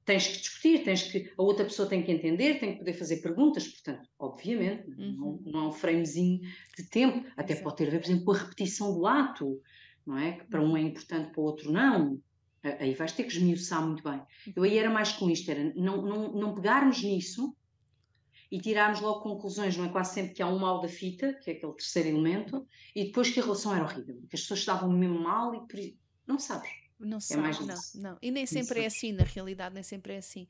tens que discutir, tens que, a outra pessoa tem que entender, tem que poder fazer perguntas, portanto, obviamente, uhum. não, não há um framezinho de tempo, até Exato. pode ter a ver, por exemplo, com a repetição do ato, não é? Que para um é importante, para o outro não. Aí vais ter que esmiuçar muito bem. Eu aí era mais com isto, era não, não, não pegarmos nisso e tirarmos logo conclusões, não é quase sempre que há um mal da fita, que é aquele terceiro elemento, e depois que a relação era horrível, que as pessoas estavam mesmo mal e por... não sabes. Não sei, é mais não, não. E nem sempre é assim, na realidade, nem sempre é assim.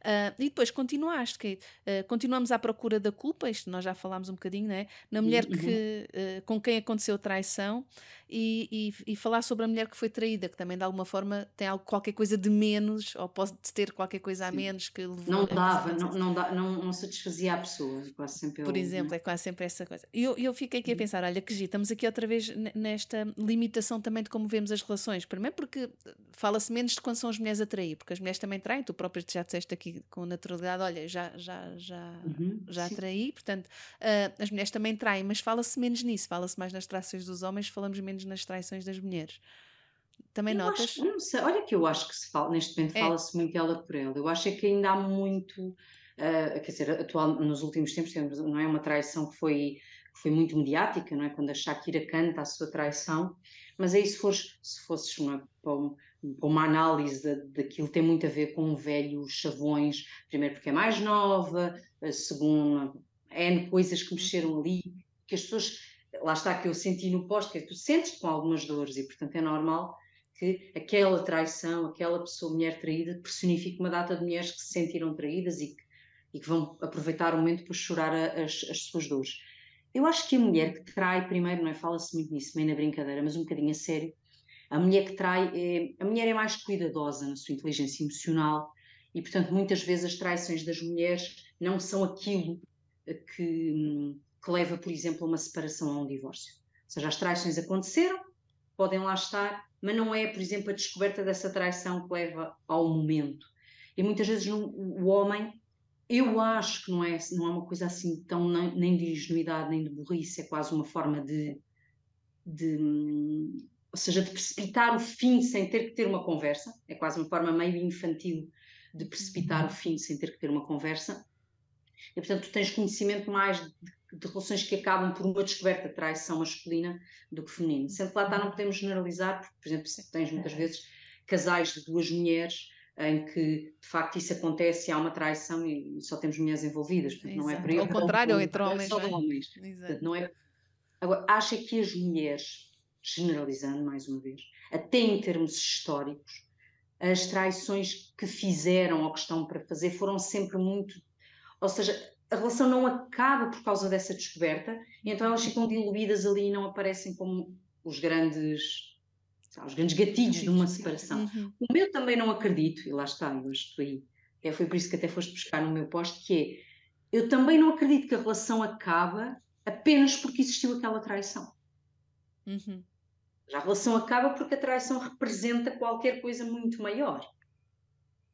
Uh, e depois continuaste, que, uh, continuamos à procura da culpa, isto nós já falámos um bocadinho, né? Na mulher uhum. que, uh, com quem aconteceu traição e, e, e, falar sobre a mulher que foi traída, que também de alguma forma tem algo, qualquer coisa de menos, ou pode ter qualquer coisa a menos que levou Não dava, não, não, dá, não, não satisfazia a pessoa, quase sempre Por exemplo, é quase sempre essa coisa. E eu, eu fiquei aqui a uhum. pensar, olha que estamos aqui outra vez nesta limitação também de como vemos as relações. Primeiro porque fala-se menos de quando são as mulheres a trair, porque as mulheres também traem, tu próprio já disseste aqui com naturalidade, olha, já, já, já, uhum, já traí, portanto, uh, as mulheres também traem, mas fala-se menos nisso, fala-se mais nas traições dos homens, falamos menos nas traições das mulheres. Também eu notas? Acho, não sei, olha que eu acho que se fala, neste momento é. fala-se muito ela por ela. Eu acho é que ainda há muito, uh, quer dizer, atual, nos últimos tempos temos, não é uma traição que foi, que foi muito mediática, não é? Quando a Shakira canta a sua traição, mas aí se fores, se fosses uma, para, uma análise daquilo tem muito a ver com velhos chavões, primeiro porque é mais nova, segundo, N coisas que mexeram ali, que as pessoas, lá está que eu senti no posto, que é tu sentes com algumas dores e portanto é normal que aquela traição, aquela pessoa, mulher traída, personifique uma data de mulheres que se sentiram traídas e que, e que vão aproveitar o momento para chorar a, as, as suas dores. Eu acho que a mulher que trai, primeiro, não é? Fala-se muito nisso, meio na brincadeira, mas um bocadinho a sério, a mulher que trai, é, a mulher é mais cuidadosa na sua inteligência emocional e, portanto, muitas vezes as traições das mulheres não são aquilo que, que leva, por exemplo, a uma separação ou a um divórcio. Ou seja, as traições aconteceram, podem lá estar, mas não é, por exemplo, a descoberta dessa traição que leva ao momento. E muitas vezes o homem, eu acho que não é, não é uma coisa assim tão nem de ingenuidade nem de burrice, é quase uma forma de, de ou seja, de precipitar o fim sem ter que ter uma conversa, é quase uma forma meio infantil de precipitar o fim sem ter que ter uma conversa. E, portanto, tu tens conhecimento mais de, de relações que acabam por uma descoberta de traição masculina do que feminina. Sendo que lá está, não podemos generalizar, porque, por exemplo, tens muitas vezes casais de duas mulheres em que de facto isso acontece e há uma traição e só temos mulheres envolvidas, portanto, não é por aí. Ao contrário, ou entre homens. Só de homens. Portanto, não é... Agora, acha que as mulheres generalizando mais uma vez, até em termos históricos, as traições que fizeram ou que estão para fazer foram sempre muito. Ou seja, a relação não acaba por causa dessa descoberta, e então elas ficam diluídas ali e não aparecem como os grandes. os grandes gatilhos de uma separação. Uhum. O meu também não acredito, e lá está, eu estou aí. É, foi por isso que até foste buscar no meu posto, que é eu também não acredito que a relação acaba apenas porque existiu aquela traição. Uhum. A relação acaba porque a traição representa qualquer coisa muito maior.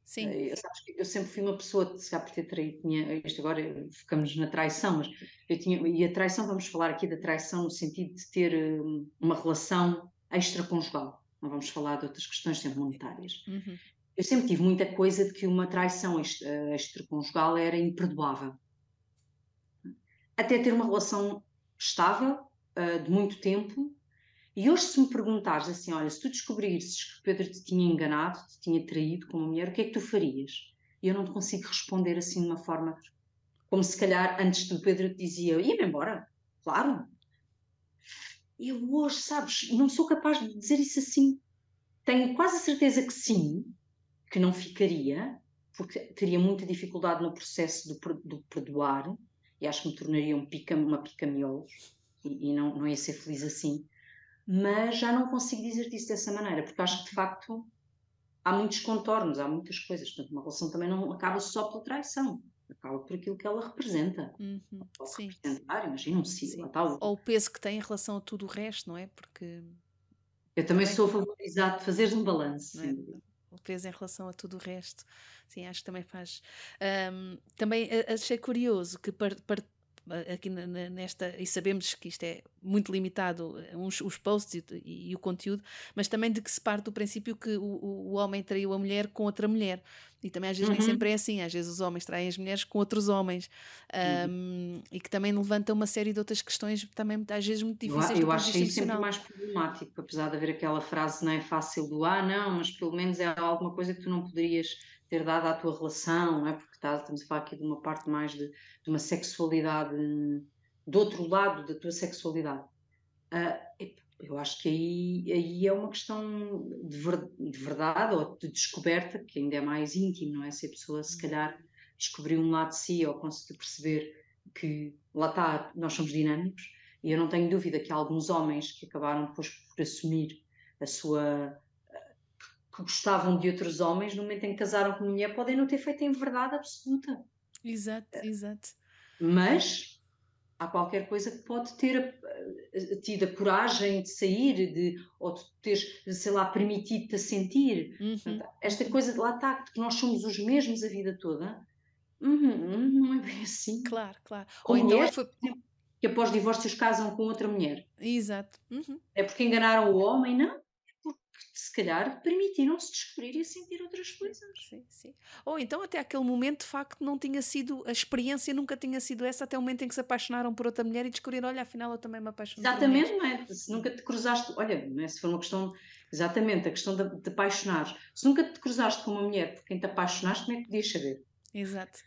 Sim. Eu, eu, sempre fui uma pessoa, se calhar por ter traído, tinha, isto agora focamos na traição, mas eu tinha, e a traição, vamos falar aqui da traição no sentido de ter hum, uma relação extraconjugal, não vamos falar de outras questões sempre monetárias. Uhum. Eu sempre tive muita coisa de que uma traição eh, extraconjugal era imperdoável. Até ter uma relação estável, eh, de muito tempo, e hoje, se me perguntares assim, olha, se tu descobrisses que Pedro te tinha enganado, te tinha traído como mulher, o que é que tu farias? E eu não te consigo responder assim de uma forma como se calhar antes do Pedro te dizia, ia-me embora, claro. Eu hoje, sabes, não sou capaz de dizer isso assim. Tenho quase a certeza que sim, que não ficaria, porque teria muita dificuldade no processo do, do perdoar, e acho que me tornaria um pica, uma pica-miolos, e, e não, não ia ser feliz assim mas já não consigo dizer isso dessa maneira, porque acho que de facto há muitos contornos, há muitas coisas. Portanto, uma relação também não acaba só pela traição, acaba por aquilo que ela representa. Uhum, Pode sim. representar, imagina um ciclo, tal. Ou o peso que tem em relação a tudo o resto, não é? Porque. Eu também, também... sou favorizado de fazeres um balanço. É? O peso em relação a tudo o resto. Sim, acho que também faz. Um, também achei curioso que aqui nesta, e sabemos que isto é muito limitado, uns, os posts e, e, o conteúdo, mas também de que se parte do princípio que o, o homem traiu a mulher com outra mulher. E também às vezes uhum. nem sempre é assim, às vezes os homens traem as mulheres com outros homens. Um, uhum. E que também levanta uma série de outras questões, também às vezes muito difíceis. Eu, eu acho isso sempre mais problemático, apesar de haver aquela frase não é fácil do ah, não, mas pelo menos é alguma coisa que tu não poderias ter dado à tua relação, não é? Porque tá, estamos a falar aqui de uma parte mais de, de uma sexualidade, do outro lado da tua sexualidade. Uh, eu acho que aí, aí é uma questão de, ver, de, verdade ou de descoberta, que ainda é mais íntimo, não é? Se a pessoa se calhar descobriu um lado de si ou conseguiu perceber que lá está, nós somos dinâmicos, e eu não tenho dúvida que há alguns homens que acabaram depois por assumir a sua que gostavam de outros homens, no momento em que casaram com mulher, podem não ter feito em verdade absoluta. Exato, exato. Mas há qualquer coisa que pode ter eh, tido a coragem de sair, de, ou de teres, sei lá, permitido-te a sentir. Uhum. Esta coisa de lá está, que nós somos os mesmos a vida toda, uhum, não é bem assim. Claro, claro. Ou, então foi. Que após divórcios casam com outra mulher. Exato. Uhum. É porque enganaram o homem, não? Se calhar permitiram-se descobrir e sentir outras coisas. Sim, sim. Ou então até aquele momento de facto não tinha sido, a experiência nunca tinha sido essa até o momento em que se apaixonaram por outra mulher e descobriram, olha, afinal eu também me apaixonei. Exatamente, não é? Se nunca te cruzaste, olha, não é? se for uma questão, exatamente, a questão de, de apaixonar. Se nunca te cruzaste com uma mulher por quem te apaixonaste, como é que podias saber? Exato.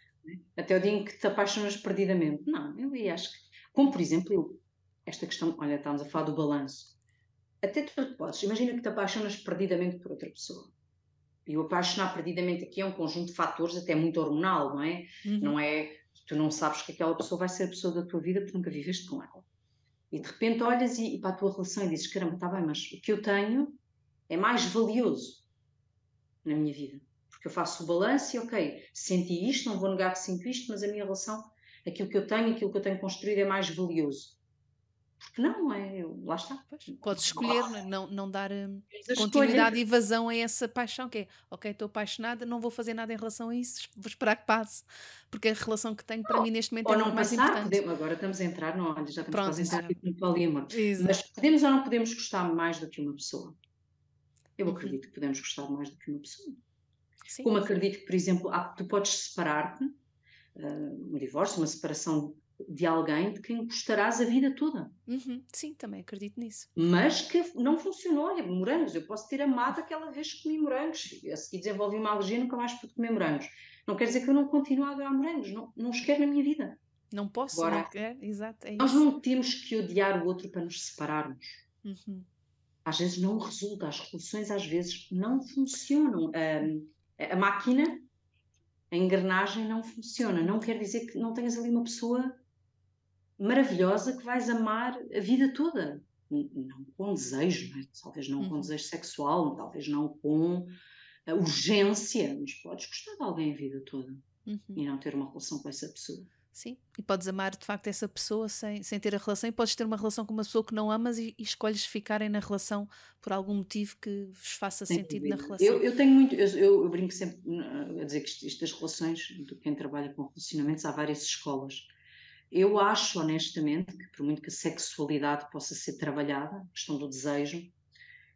Até o dia em que te apaixonas perdidamente. Não, eu acho que, como por exemplo, eu, esta questão, olha, estávamos a falar do balanço até tu podes, imagina que te apaixonas perdidamente por outra pessoa. E o apaixonar perdidamente aqui é um conjunto de fatores, até muito hormonal, não é? Uhum. Não é, tu não sabes que aquela pessoa vai ser a pessoa da tua vida porque nunca viveste com ela. E de repente olhas e, e para a tua relação e dizes: caramba, está bem, mas o que eu tenho é mais valioso na minha vida. Porque eu faço o balanço e, ok, senti isto, não vou negar que sinto isto, mas a minha relação, aquilo que eu tenho, aquilo que eu tenho construído é mais valioso. Porque não, é? Lá está. Pois, podes escolher, oh, não, não dar hum, continuidade e vazão a essa paixão, que é, ok, estou apaixonada, não vou fazer nada em relação a isso, vou esperar que passe, porque a relação que tenho para mim neste momento é não mais passar, importante. Podemos, agora estamos a entrar, não, já estamos Pronto, a entrar aqui no poliamor. Mas podemos ou não podemos gostar mais do que uma pessoa? Eu uhum. acredito que podemos gostar mais do que uma pessoa. Sim. Como acredito que, por exemplo, há, tu podes separar-te, uh, um divórcio, uma separação de alguém de quem gostarás a vida toda. Uhum, sim, também acredito nisso. Mas que não funcionou. Olha, morangos, eu posso ter amado aquela vez que comi morangos, a seguir desenvolvi uma alergia nunca mais pude comer morangos. Não quer dizer que eu não continue a adorar morangos, não, não os quero na minha vida. Não posso, Agora, não exato. É nós isso. não temos que odiar o outro para nos separarmos. Uhum. Às vezes não resulta, as relações às vezes não funcionam. a máquina, a engrenagem não funciona. Não quer dizer que não tenhas ali uma pessoa maravilhosa que vais amar a vida toda. Não com desejo, é? talvez não uhum. com desejo sexual, talvez não com urgência, mas podes gostar de alguém a vida toda uhum. e não ter uma relação com essa pessoa. Sim, e podes amar de facto essa pessoa sem, sem ter a relação, e podes ter uma relação com uma pessoa que não amas e, e escolhes ficarem na relação por algum motivo que vos faça sentido na relação. Eu, eu tenho muito, eu, eu, brinco sempre a dizer que isto, isto das relações, de quem trabalha com relacionamentos, há várias escolas. Eu acho honestamente que, por muito que a sexualidade possa ser trabalhada, a questão do desejo,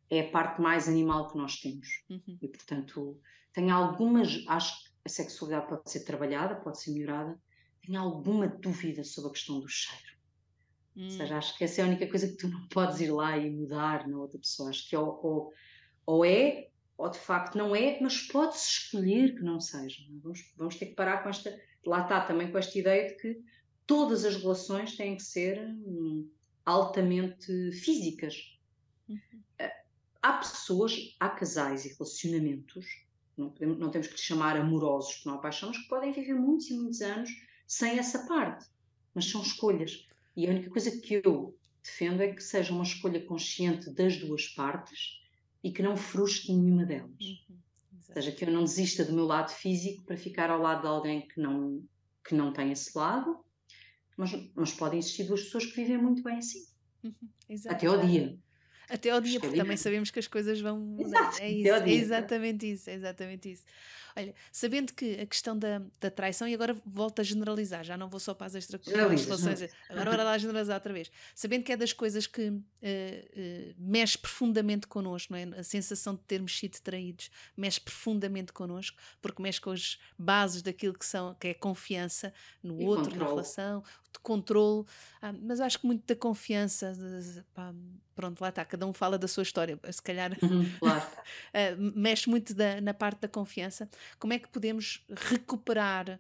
é a parte mais animal que nós temos. Uhum. E portanto, tem algumas, acho que a sexualidade pode ser trabalhada, pode ser melhorada tenho alguma dúvida sobre a questão do cheiro. Hum. Ou seja, hum. acho que essa é a única coisa que tu não podes ir lá e mudar na outra pessoa. Acho que ou, ou, ou é, ou de facto não é, mas pode-se escolher que não seja. É? Vamos, vamos ter que parar com esta. Lá está também com esta ideia de que todas as relações têm que ser hum, altamente físicas. Uhum. Há pessoas, há casais e relacionamentos, não, podemos, não temos que lhe chamar amorosos, porque não há paixão, mas que podem viver muitos e muitos anos sem essa parte. Mas são escolhas. E a única coisa que eu defendo é que seja uma escolha consciente das duas partes e que não frustre nenhuma delas. Uhum, ou seja, que eu não desista do meu lado físico para ficar ao lado de alguém que não, que não tem esse lado, mas, mas podem existir duas pessoas que vivem muito bem assim. Uhum, até ao dia. Até ao dia, porque também sabemos que as coisas vão mudar. Exato, é, isso, é exatamente isso, é exatamente isso. Olha, sabendo que a questão da, da traição, e agora volto a generalizar, já não vou só para as extrarelações, agora bora lá generalizar outra vez. Sabendo que é das coisas que uh, uh, mexe profundamente connosco, não é? A sensação de termos sido traídos mexe profundamente connosco, porque mexe com as bases daquilo que, são, que é confiança no e outro, controle. na relação, de controle, ah, mas acho que muito da confiança, de, pá, pronto, lá está, cada um fala da sua história, se calhar uhum, claro. uh, mexe muito da, na parte da confiança. Como é que podemos recuperar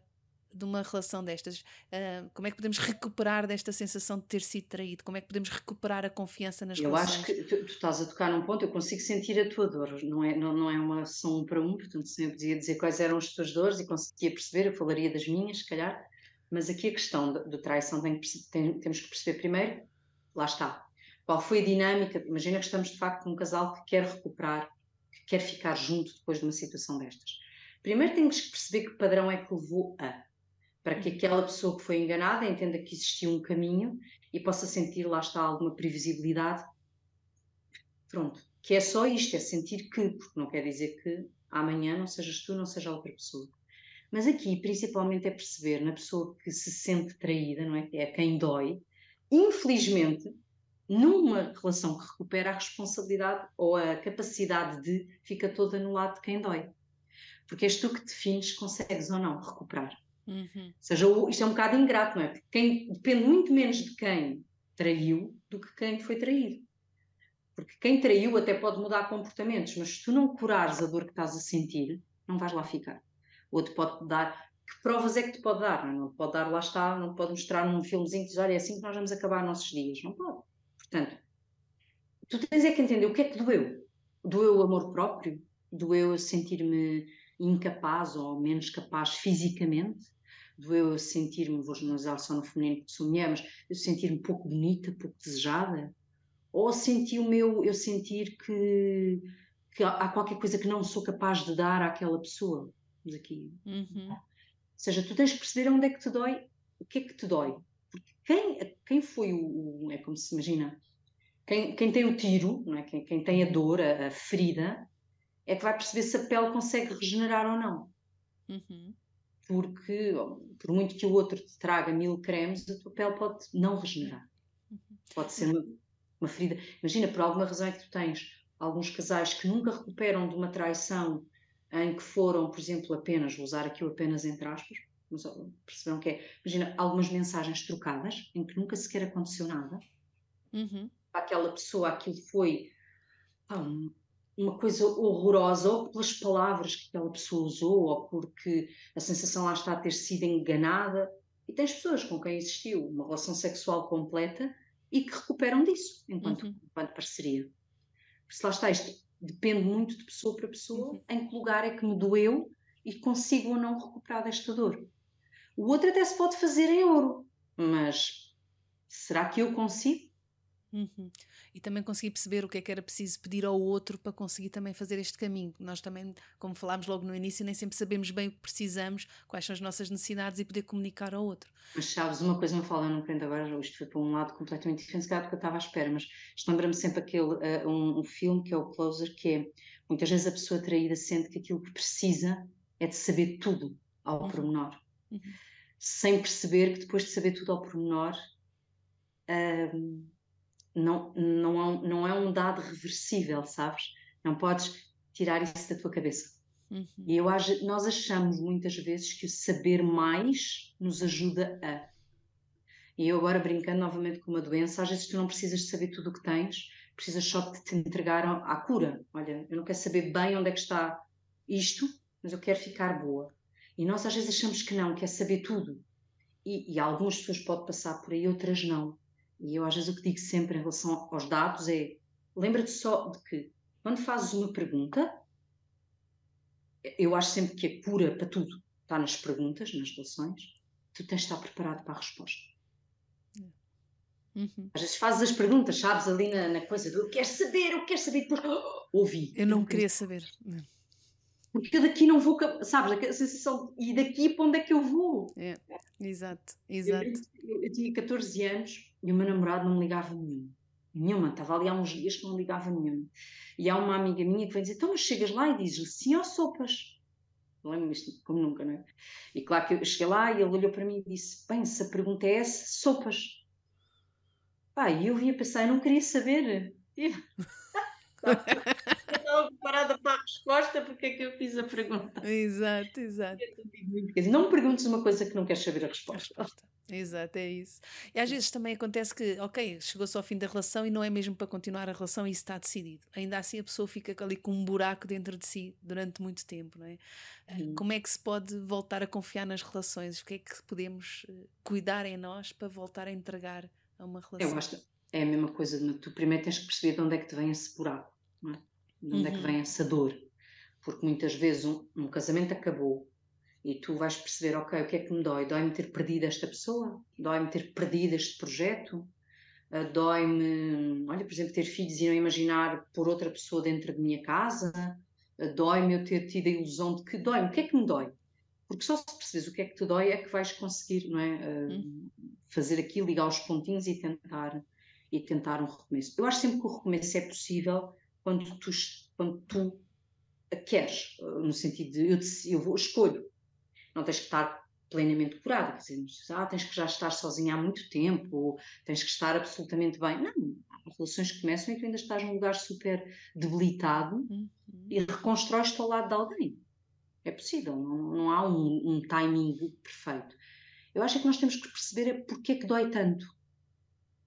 de uma relação destas? Uh, como é que podemos recuperar desta sensação de ter sido traído? Como é que podemos recuperar a confiança nas eu relações? Eu acho que tu, tu, estás a tocar num ponto, eu consigo sentir a tua dor, não é, não, não é uma ação um para um, portanto, se eu podia dizer quais eram as tuas dores e conseguia perceber, eu falaria das minhas, se calhar, mas aqui a questão do traição tem, tem, temos que perceber primeiro, lá está, qual foi a dinâmica? Imagina que estamos de facto num casal que quer recuperar, que quer ficar junto depois de uma situação destas. Primeiro temos que perceber que padrão é que levou a, para que aquela pessoa que foi enganada entenda que existia um caminho e possa sentir, lá está, alguma previsibilidade. Pronto, que é só isto, é sentir que, porque não quer dizer que amanhã não sejas tu, não seja outra pessoa. Mas aqui, principalmente, é perceber na pessoa que se sente traída, não é? É quem dói. Infelizmente, numa relação que recupera a responsabilidade ou a capacidade de fica toda no lado de quem dói. Porque és tu que defines se consegues ou não recuperar. Uhum. Ou seja, isto é um bocado ingrato, não é? Porque quem, depende muito menos de quem traiu do que quem foi traído. Porque quem traiu até pode mudar comportamentos, mas se tu não curares a dor que estás a sentir, não vais lá ficar. O outro pode dar. Que provas é que te pode dar? Não, é? não pode dar, lá está, não pode mostrar num filmezinho que diz: olha, é assim que nós vamos acabar nossos dias. Não pode. Portanto, tu tens é que entender o que é que doeu. Doeu o amor próprio? Doeu eu sentir-me incapaz ou menos capaz fisicamente? Doeu eu sentir-me, vou generalizar só no feminino porque sou mulher, mas eu sentir-me pouco bonita, pouco desejada? Ou senti o meu, eu sentir que, que há qualquer coisa que não sou capaz de dar àquela pessoa? aqui. Uhum. Ou seja, tu tens que perceber onde é que te dói, o que é que te dói. Porque quem, quem foi o, o É como se imagina. Quem, quem tem o tiro, não é? quem, quem tem a dor, a, a, ferida, é que vai perceber se a pele consegue regenerar ou não. Uhum. Porque, por muito que o outro te traga mil cremes, a tua pele pode não regenerar. Uhum. Pode ser uma, uma ferida. Imagina, por alguma razão é que tu tens alguns casais que nunca recuperam de uma traição em que foram, por exemplo, apenas, vou usar aqui o apenas entre aspas, mas perceberam que é, imagina, algumas mensagens trocadas, em que nunca sequer aconteceu nada. Uhum. Aquela pessoa, aquilo foi uma coisa horrorosa, ou pelas palavras que aquela pessoa usou, ou porque a sensação lá está a ter sido enganada. E tens pessoas com quem existiu uma relação sexual completa e que recuperam disso enquanto, uhum. enquanto parceria. Por isso lá está, isto depende muito de pessoa para pessoa, uhum. em que lugar é que me doeu e consigo ou não recuperar desta dor. O outro até se pode fazer em ouro, mas será que eu consigo? Uhum. E também conseguir perceber o que é que era preciso pedir ao outro para conseguir também fazer este caminho. Nós também, como falámos logo no início, nem sempre sabemos bem o que precisamos, quais são as nossas necessidades e poder comunicar ao outro. Mas sabes, uma coisa me fala, não aprendo agora, isto foi para um lado completamente diferente do que eu estava à espera, mas lembra-me sempre aquele, uh, um, um, filme que é o Closer, que é, muitas vezes a pessoa traída sente que aquilo que precisa é de saber tudo ao uhum. pormenor. Uhum. Sem perceber que depois de saber tudo ao pormenor, uh, não, não, é um, não é um dado reversível, sabes? Não podes tirar isso da tua cabeça. Uhum. E eu nós achamos muitas vezes que o saber mais nos ajuda a. E eu agora brincando novamente com uma doença, às vezes tu não precisas de saber tudo o que tens, precisas só de te entregar à cura. Olha, eu não quero saber bem onde é que está isto, mas eu quero ficar boa. E nós às vezes achamos que não, que é saber tudo. E, e algumas pessoas podem passar por aí, outras não. E eu às vezes o que digo sempre em relação aos dados é lembra-te só de que quando fazes uma pergunta, eu acho sempre que a cura para tudo está nas perguntas, nas relações, tu tens de estar preparado para a resposta. Uhum. Às vezes fazes as perguntas, sabes, ali na, na coisa do eu quero saber, eu quero saber, depois oh, ouvi. Eu não queria saber. Porque eu daqui não vou, sabes, a sensação, e daqui para onde é que eu vou? É, exato, exato. Eu, eu, eu tinha 14 anos e o meu namorado não me ligava nenhum. Nenhuma, estava ali há uns dias que não ligava nenhum. E há uma amiga minha que vem dizer: então, mas chegas lá e dizes-lhe sim ou sopas? Lembro-me isto como nunca, não é? E claro que eu cheguei lá e ele olhou para mim e disse: bem, se a pergunta é essa, sopas. Pá, e eu vinha pensar: eu não queria saber. E... estava preparada para a resposta, porque é que eu fiz a pergunta? Exato, exato. Não me perguntes uma coisa que não queres saber a resposta. A resposta. Exato, é isso. E às vezes também acontece que, ok, chegou-se ao fim da relação e não é mesmo para continuar a relação e isso está decidido. Ainda assim a pessoa fica ali com um buraco dentro de si durante muito tempo, não é? Uhum. Como é que se pode voltar a confiar nas relações? O que é que podemos eh, cuidar em nós para voltar a entregar a uma relação? Eu acho que é a mesma coisa, tu primeiro tens que perceber de onde é que te vem esse buraco, não é? De onde uhum. é que uhum. vem essa dor. Porque muitas vezes um, um casamento acabou, e tu vais perceber, ok, o que é que me dói? Dói-me ter perdido esta pessoa? Dói-me ter perdido este projeto? Uh, dói-me, olha, por exemplo, ter filhos e não imaginar por outra pessoa dentro de minha casa? Uh, dói-me eu ter tido a ilusão de que dói-me. O que é que me dói? Porque só se percebes o que é que te dói é que vais conseguir, não é? Uh, hum. Fazer aqui, ligar os pontinhos e tentar, e tentar um recomeço. Eu acho sempre que o recomeço é possível quando tu, quando tu queres, no sentido de eu, eu vou, escolho não tens que estar plenamente curada, quer dizer, ah, tens que já estar sozinha há muito tempo, ou tens que estar absolutamente bem. Não, há relações que começam e tu ainda estás num lugar super debilitado uhum. e reconstróis-te ao lado de alguém. É possível, não, não há um, um, timing perfeito. Eu acho que nós temos que perceber é porque é que dói tanto.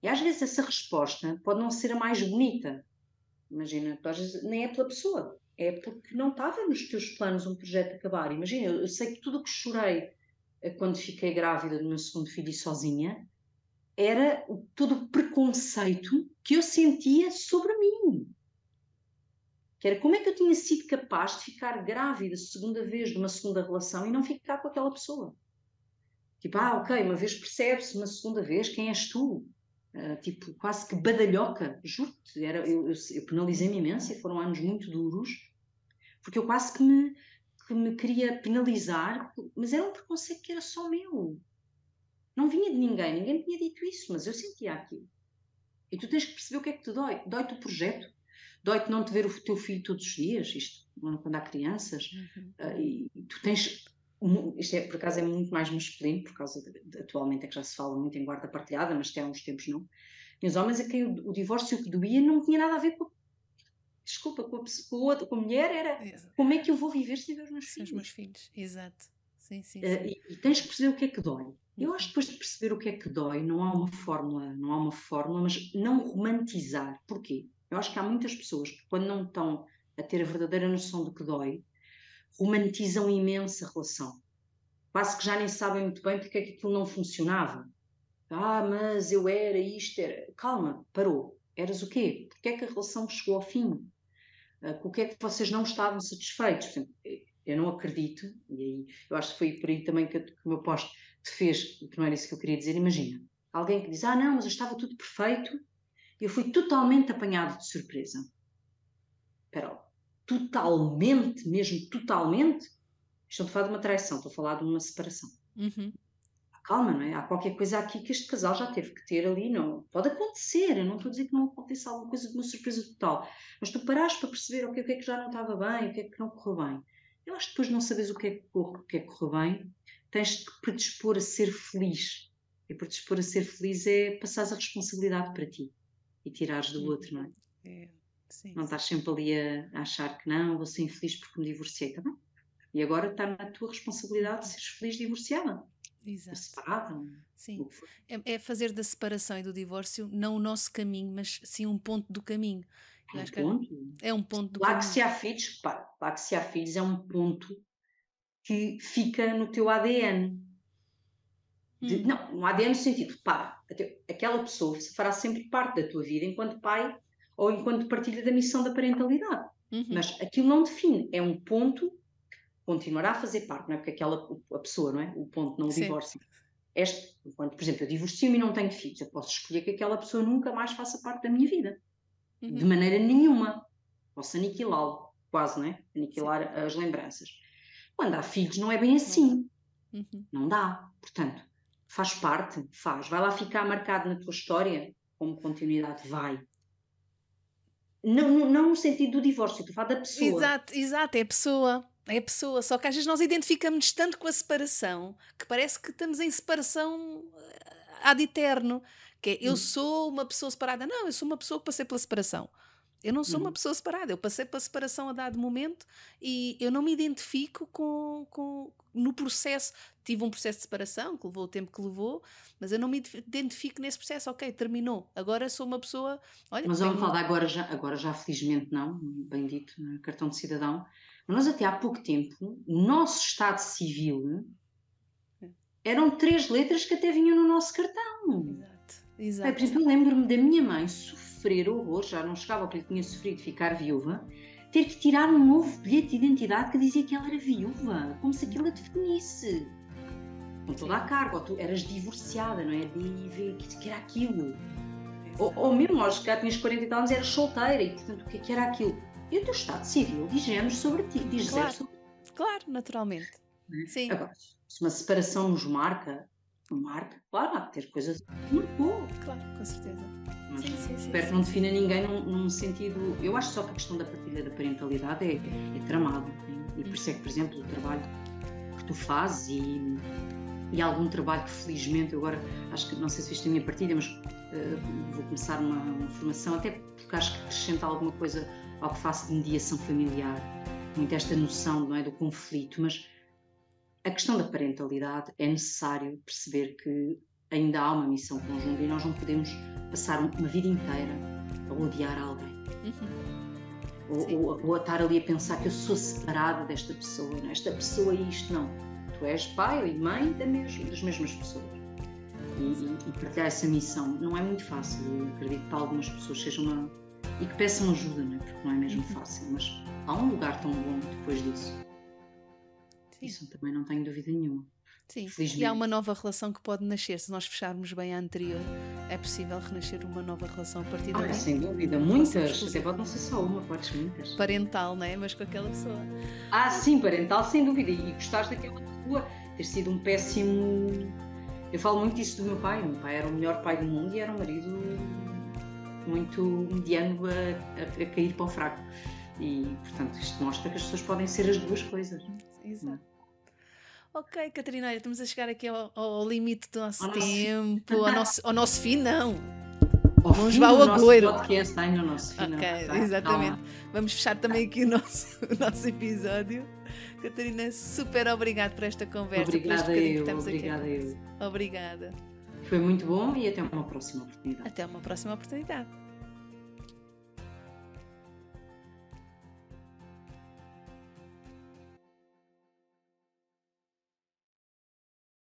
E às vezes essa resposta pode não ser a mais bonita. Imagina, às vezes nem é pela pessoa é porque não estava nos teus planos um projeto acabar. Imagina, eu, eu sei que tudo o que chorei eh, quando fiquei grávida do meu segundo filho e sozinha era todo o preconceito que eu sentia sobre mim. Que era como é que eu tinha sido capaz de ficar grávida segunda vez de uma segunda relação e não ficar com aquela pessoa. Tipo, ah, ok, uma vez percebe-se, uma segunda vez, quem és tu? Uh, tipo, quase que badalhoca, juro-te. Eu, eu, eu penalizei-me imenso e foram anos muito duros porque eu quase que me, que me queria penalizar, mas era um preconceito que era só meu. Não vinha de ninguém, ninguém me tinha dito isso, mas eu sentia aquilo. E tu tens que perceber o que é que te dói. Dói-te o projeto, dói-te não te ver o teu filho todos os dias, isto quando há crianças, uhum. uh, e tu tens. Isto é, por acaso é muito mais masculino, por causa de, de, atualmente é que já se fala muito em guarda partilhada, mas até há uns tempos não. E os homens a quem o, o divórcio que doía não tinha nada a ver com, desculpa, com a, com a, outra, com a mulher, era Exato. como é que eu vou viver sem ver os meus filhos? Os meus filhos, exato. Sim, sim, sim. Uh, e, e, tens que perceber o que é que dói. Eu acho que depois de perceber o que é que dói, não há uma fórmula, não há uma fórmula, mas não romantizar. Porquê? Eu acho que há muitas pessoas que, quando não estão a ter a verdadeira noção do que dói, romantizam imenso a relação. Quase que já nem sabem muito bem porque é que aquilo não funcionava. Ah, mas eu era isto, era. Calma, parou. Eras o quê? Porquê é que a relação chegou ao fim? Uh, com o que é que vocês não estavam satisfeitos? eu não acredito, e aí eu acho que foi por aí também que, que o meu post te fez, que não era isso que eu queria dizer. Imagina, alguém que diz: Ah, não, mas estava tudo perfeito Eu fui totalmente apanhado de surpresa. Espera totalmente, mesmo totalmente? Estou a falar de uma traição, estou a falar de uma separação. Uhum. Calma, não é? Há qualquer coisa aqui que este casal já teve que ter ali, não. Pode acontecer, eu não estou a dizer que não aconteça alguma coisa de uma surpresa total, mas tu paraste para perceber okay, o que é que já não estava bem, o que é que não correu bem. Eu acho que depois de não saberes o que é que, o que, é que correu bem, tens de predispor a ser feliz. E predispor a ser feliz é passares a responsabilidade para ti e tirares do outro, não é? é sim, não estás sempre ali a, achar que não, vou ser infeliz porque me divorciei, tá bem? E agora está na tua responsabilidade de seres feliz divorciada. Exato. Separada. Sim. É, é, fazer da separação e do divórcio não o nosso caminho, mas sim um ponto do caminho. É um ponto. É um ponto do lá caminho. Que se há filhos, lá que se há filhos é um ponto que fica no teu ADN. De, hum. Não, no ADN no sentido, pá, aquela pessoa fará sempre parte da tua vida enquanto pai ou enquanto partilha da missão da parentalidade. Uhum. Mas aquilo não define, é um ponto continuará a fazer parte, não é? Porque aquela a pessoa, não é? O ponto não o divórcio. Este, enquanto, por exemplo, eu divorcio-me e não tenho filhos, eu posso escolher que aquela pessoa nunca mais faça parte da minha vida. Uhum. De maneira nenhuma. Posso aniquilá-lo, quase, não é? Aniquilar Sim. as lembranças. Quando há filhos, não é bem assim. Uhum. Não dá. Portanto, faz parte, faz. Vai lá ficar marcado na tua história como continuidade, vai. Não, não no sentido do divórcio, tu fala da pessoa. Exato, exato, é a pessoa. É a pessoa, só que às vezes nós identificamos tanto com a separação que parece que estamos em separação eh, ad eterno. Que é, eu hum. sou uma pessoa separada. Não, eu sou uma pessoa que passei pela separação. Eu não sou uma uhum. pessoa separada, eu passei pela separação a dado momento e eu não me identifico com, com, no processo. Tive um processo de separação que levou o tempo que levou, mas eu não me identifico nesse processo. Ok, terminou. Agora sou uma pessoa. Olha, mas vamos falar agora já, agora já felizmente não, bem dito, né, cartão de cidadão. Nós até há pouco tempo, o nosso estado civil eram três letras que até vinham no nosso cartão. Exato. Exato. por exemplo, eu lembro-me da minha mãe sofrer horror, já não chegava ao que lhe tinha sofrido ficar viúva, ter que tirar um novo bilhete de identidade que dizia que ela era viúva, como se aquilo a definisse. Com toda a carga, ou tu eras divorciada, não é? DIV, que era aquilo. Ou, ou mesmo, acho que já tinhas 40 e tal anos, eras solteira, e portanto, o que, é que era aquilo? E o teu estado civil diz sobre ti, diz claro, sobre Claro, naturalmente. É? Sim. Agora, se uma separação nos marca, marca, claro, há que ter coisas muito boas. Claro, com certeza. Mas sim, sim, espero sim, que não defina ninguém num, num, sentido. Eu acho só que a questão da partilha da parentalidade é, é, é tramado. E, e por isso é que, por exemplo, o trabalho que tu fazes e, e algum trabalho que felizmente eu agora acho que não sei se viste a minha partilha, mas uh, vou começar uma, uma, formação, até porque acho que acrescenta alguma coisa ao que faço de mediação familiar, muito esta noção não é, do conflito, mas a questão da parentalidade é necessário perceber que ainda há uma missão conjunta e nós não podemos passar uma vida inteira a odiar alguém. Uhum. Ou, ou, ou, a estar ali a pensar que eu sou separada desta pessoa, não? É? esta pessoa e isto não. Tu és pai e mãe da mesma, das mesmas pessoas. E, e, e partilhar essa missão não é muito fácil. Eu acredito que para algumas pessoas seja uma, e que peçam ajuda, não é? porque não é mesmo uhum. fácil, mas há um lugar tão bom depois disso. Sim. Isso também não tenho dúvida nenhuma. Sim, e há uma nova relação que pode nascer. Se nós fecharmos bem a anterior, é possível renascer uma nova relação a partir daí. Ah, sem dúvida, muitas. Até pode não ser só uma, podes muitas. Parental, não é? Mas com aquela pessoa. Ah, sim, parental, sem dúvida. E gostaste daquela pessoa, ter sido um péssimo. Eu falo muito isso do meu pai. O meu pai era o melhor pai do mundo e era um marido muito mediano a, a, a, cair para o fraco. E, portanto, isto mostra que as pessoas podem ser as duas coisas. Exato. Ok, Catarina, estamos a chegar aqui ao, ao limite do nosso ao tempo, nosso... Ao, nosso, ao nosso fim, não. Ao Vamos fim ao agouro. Podcast, ai, no nosso fim, ok, tá? exatamente. Vamos fechar também aqui o nosso, o nosso episódio. Catarina, super obrigado por esta conversa. Obrigada eu, obrigada eu. Obrigada. Foi muito bom e até uma próxima oportunidade. Até uma próxima oportunidade.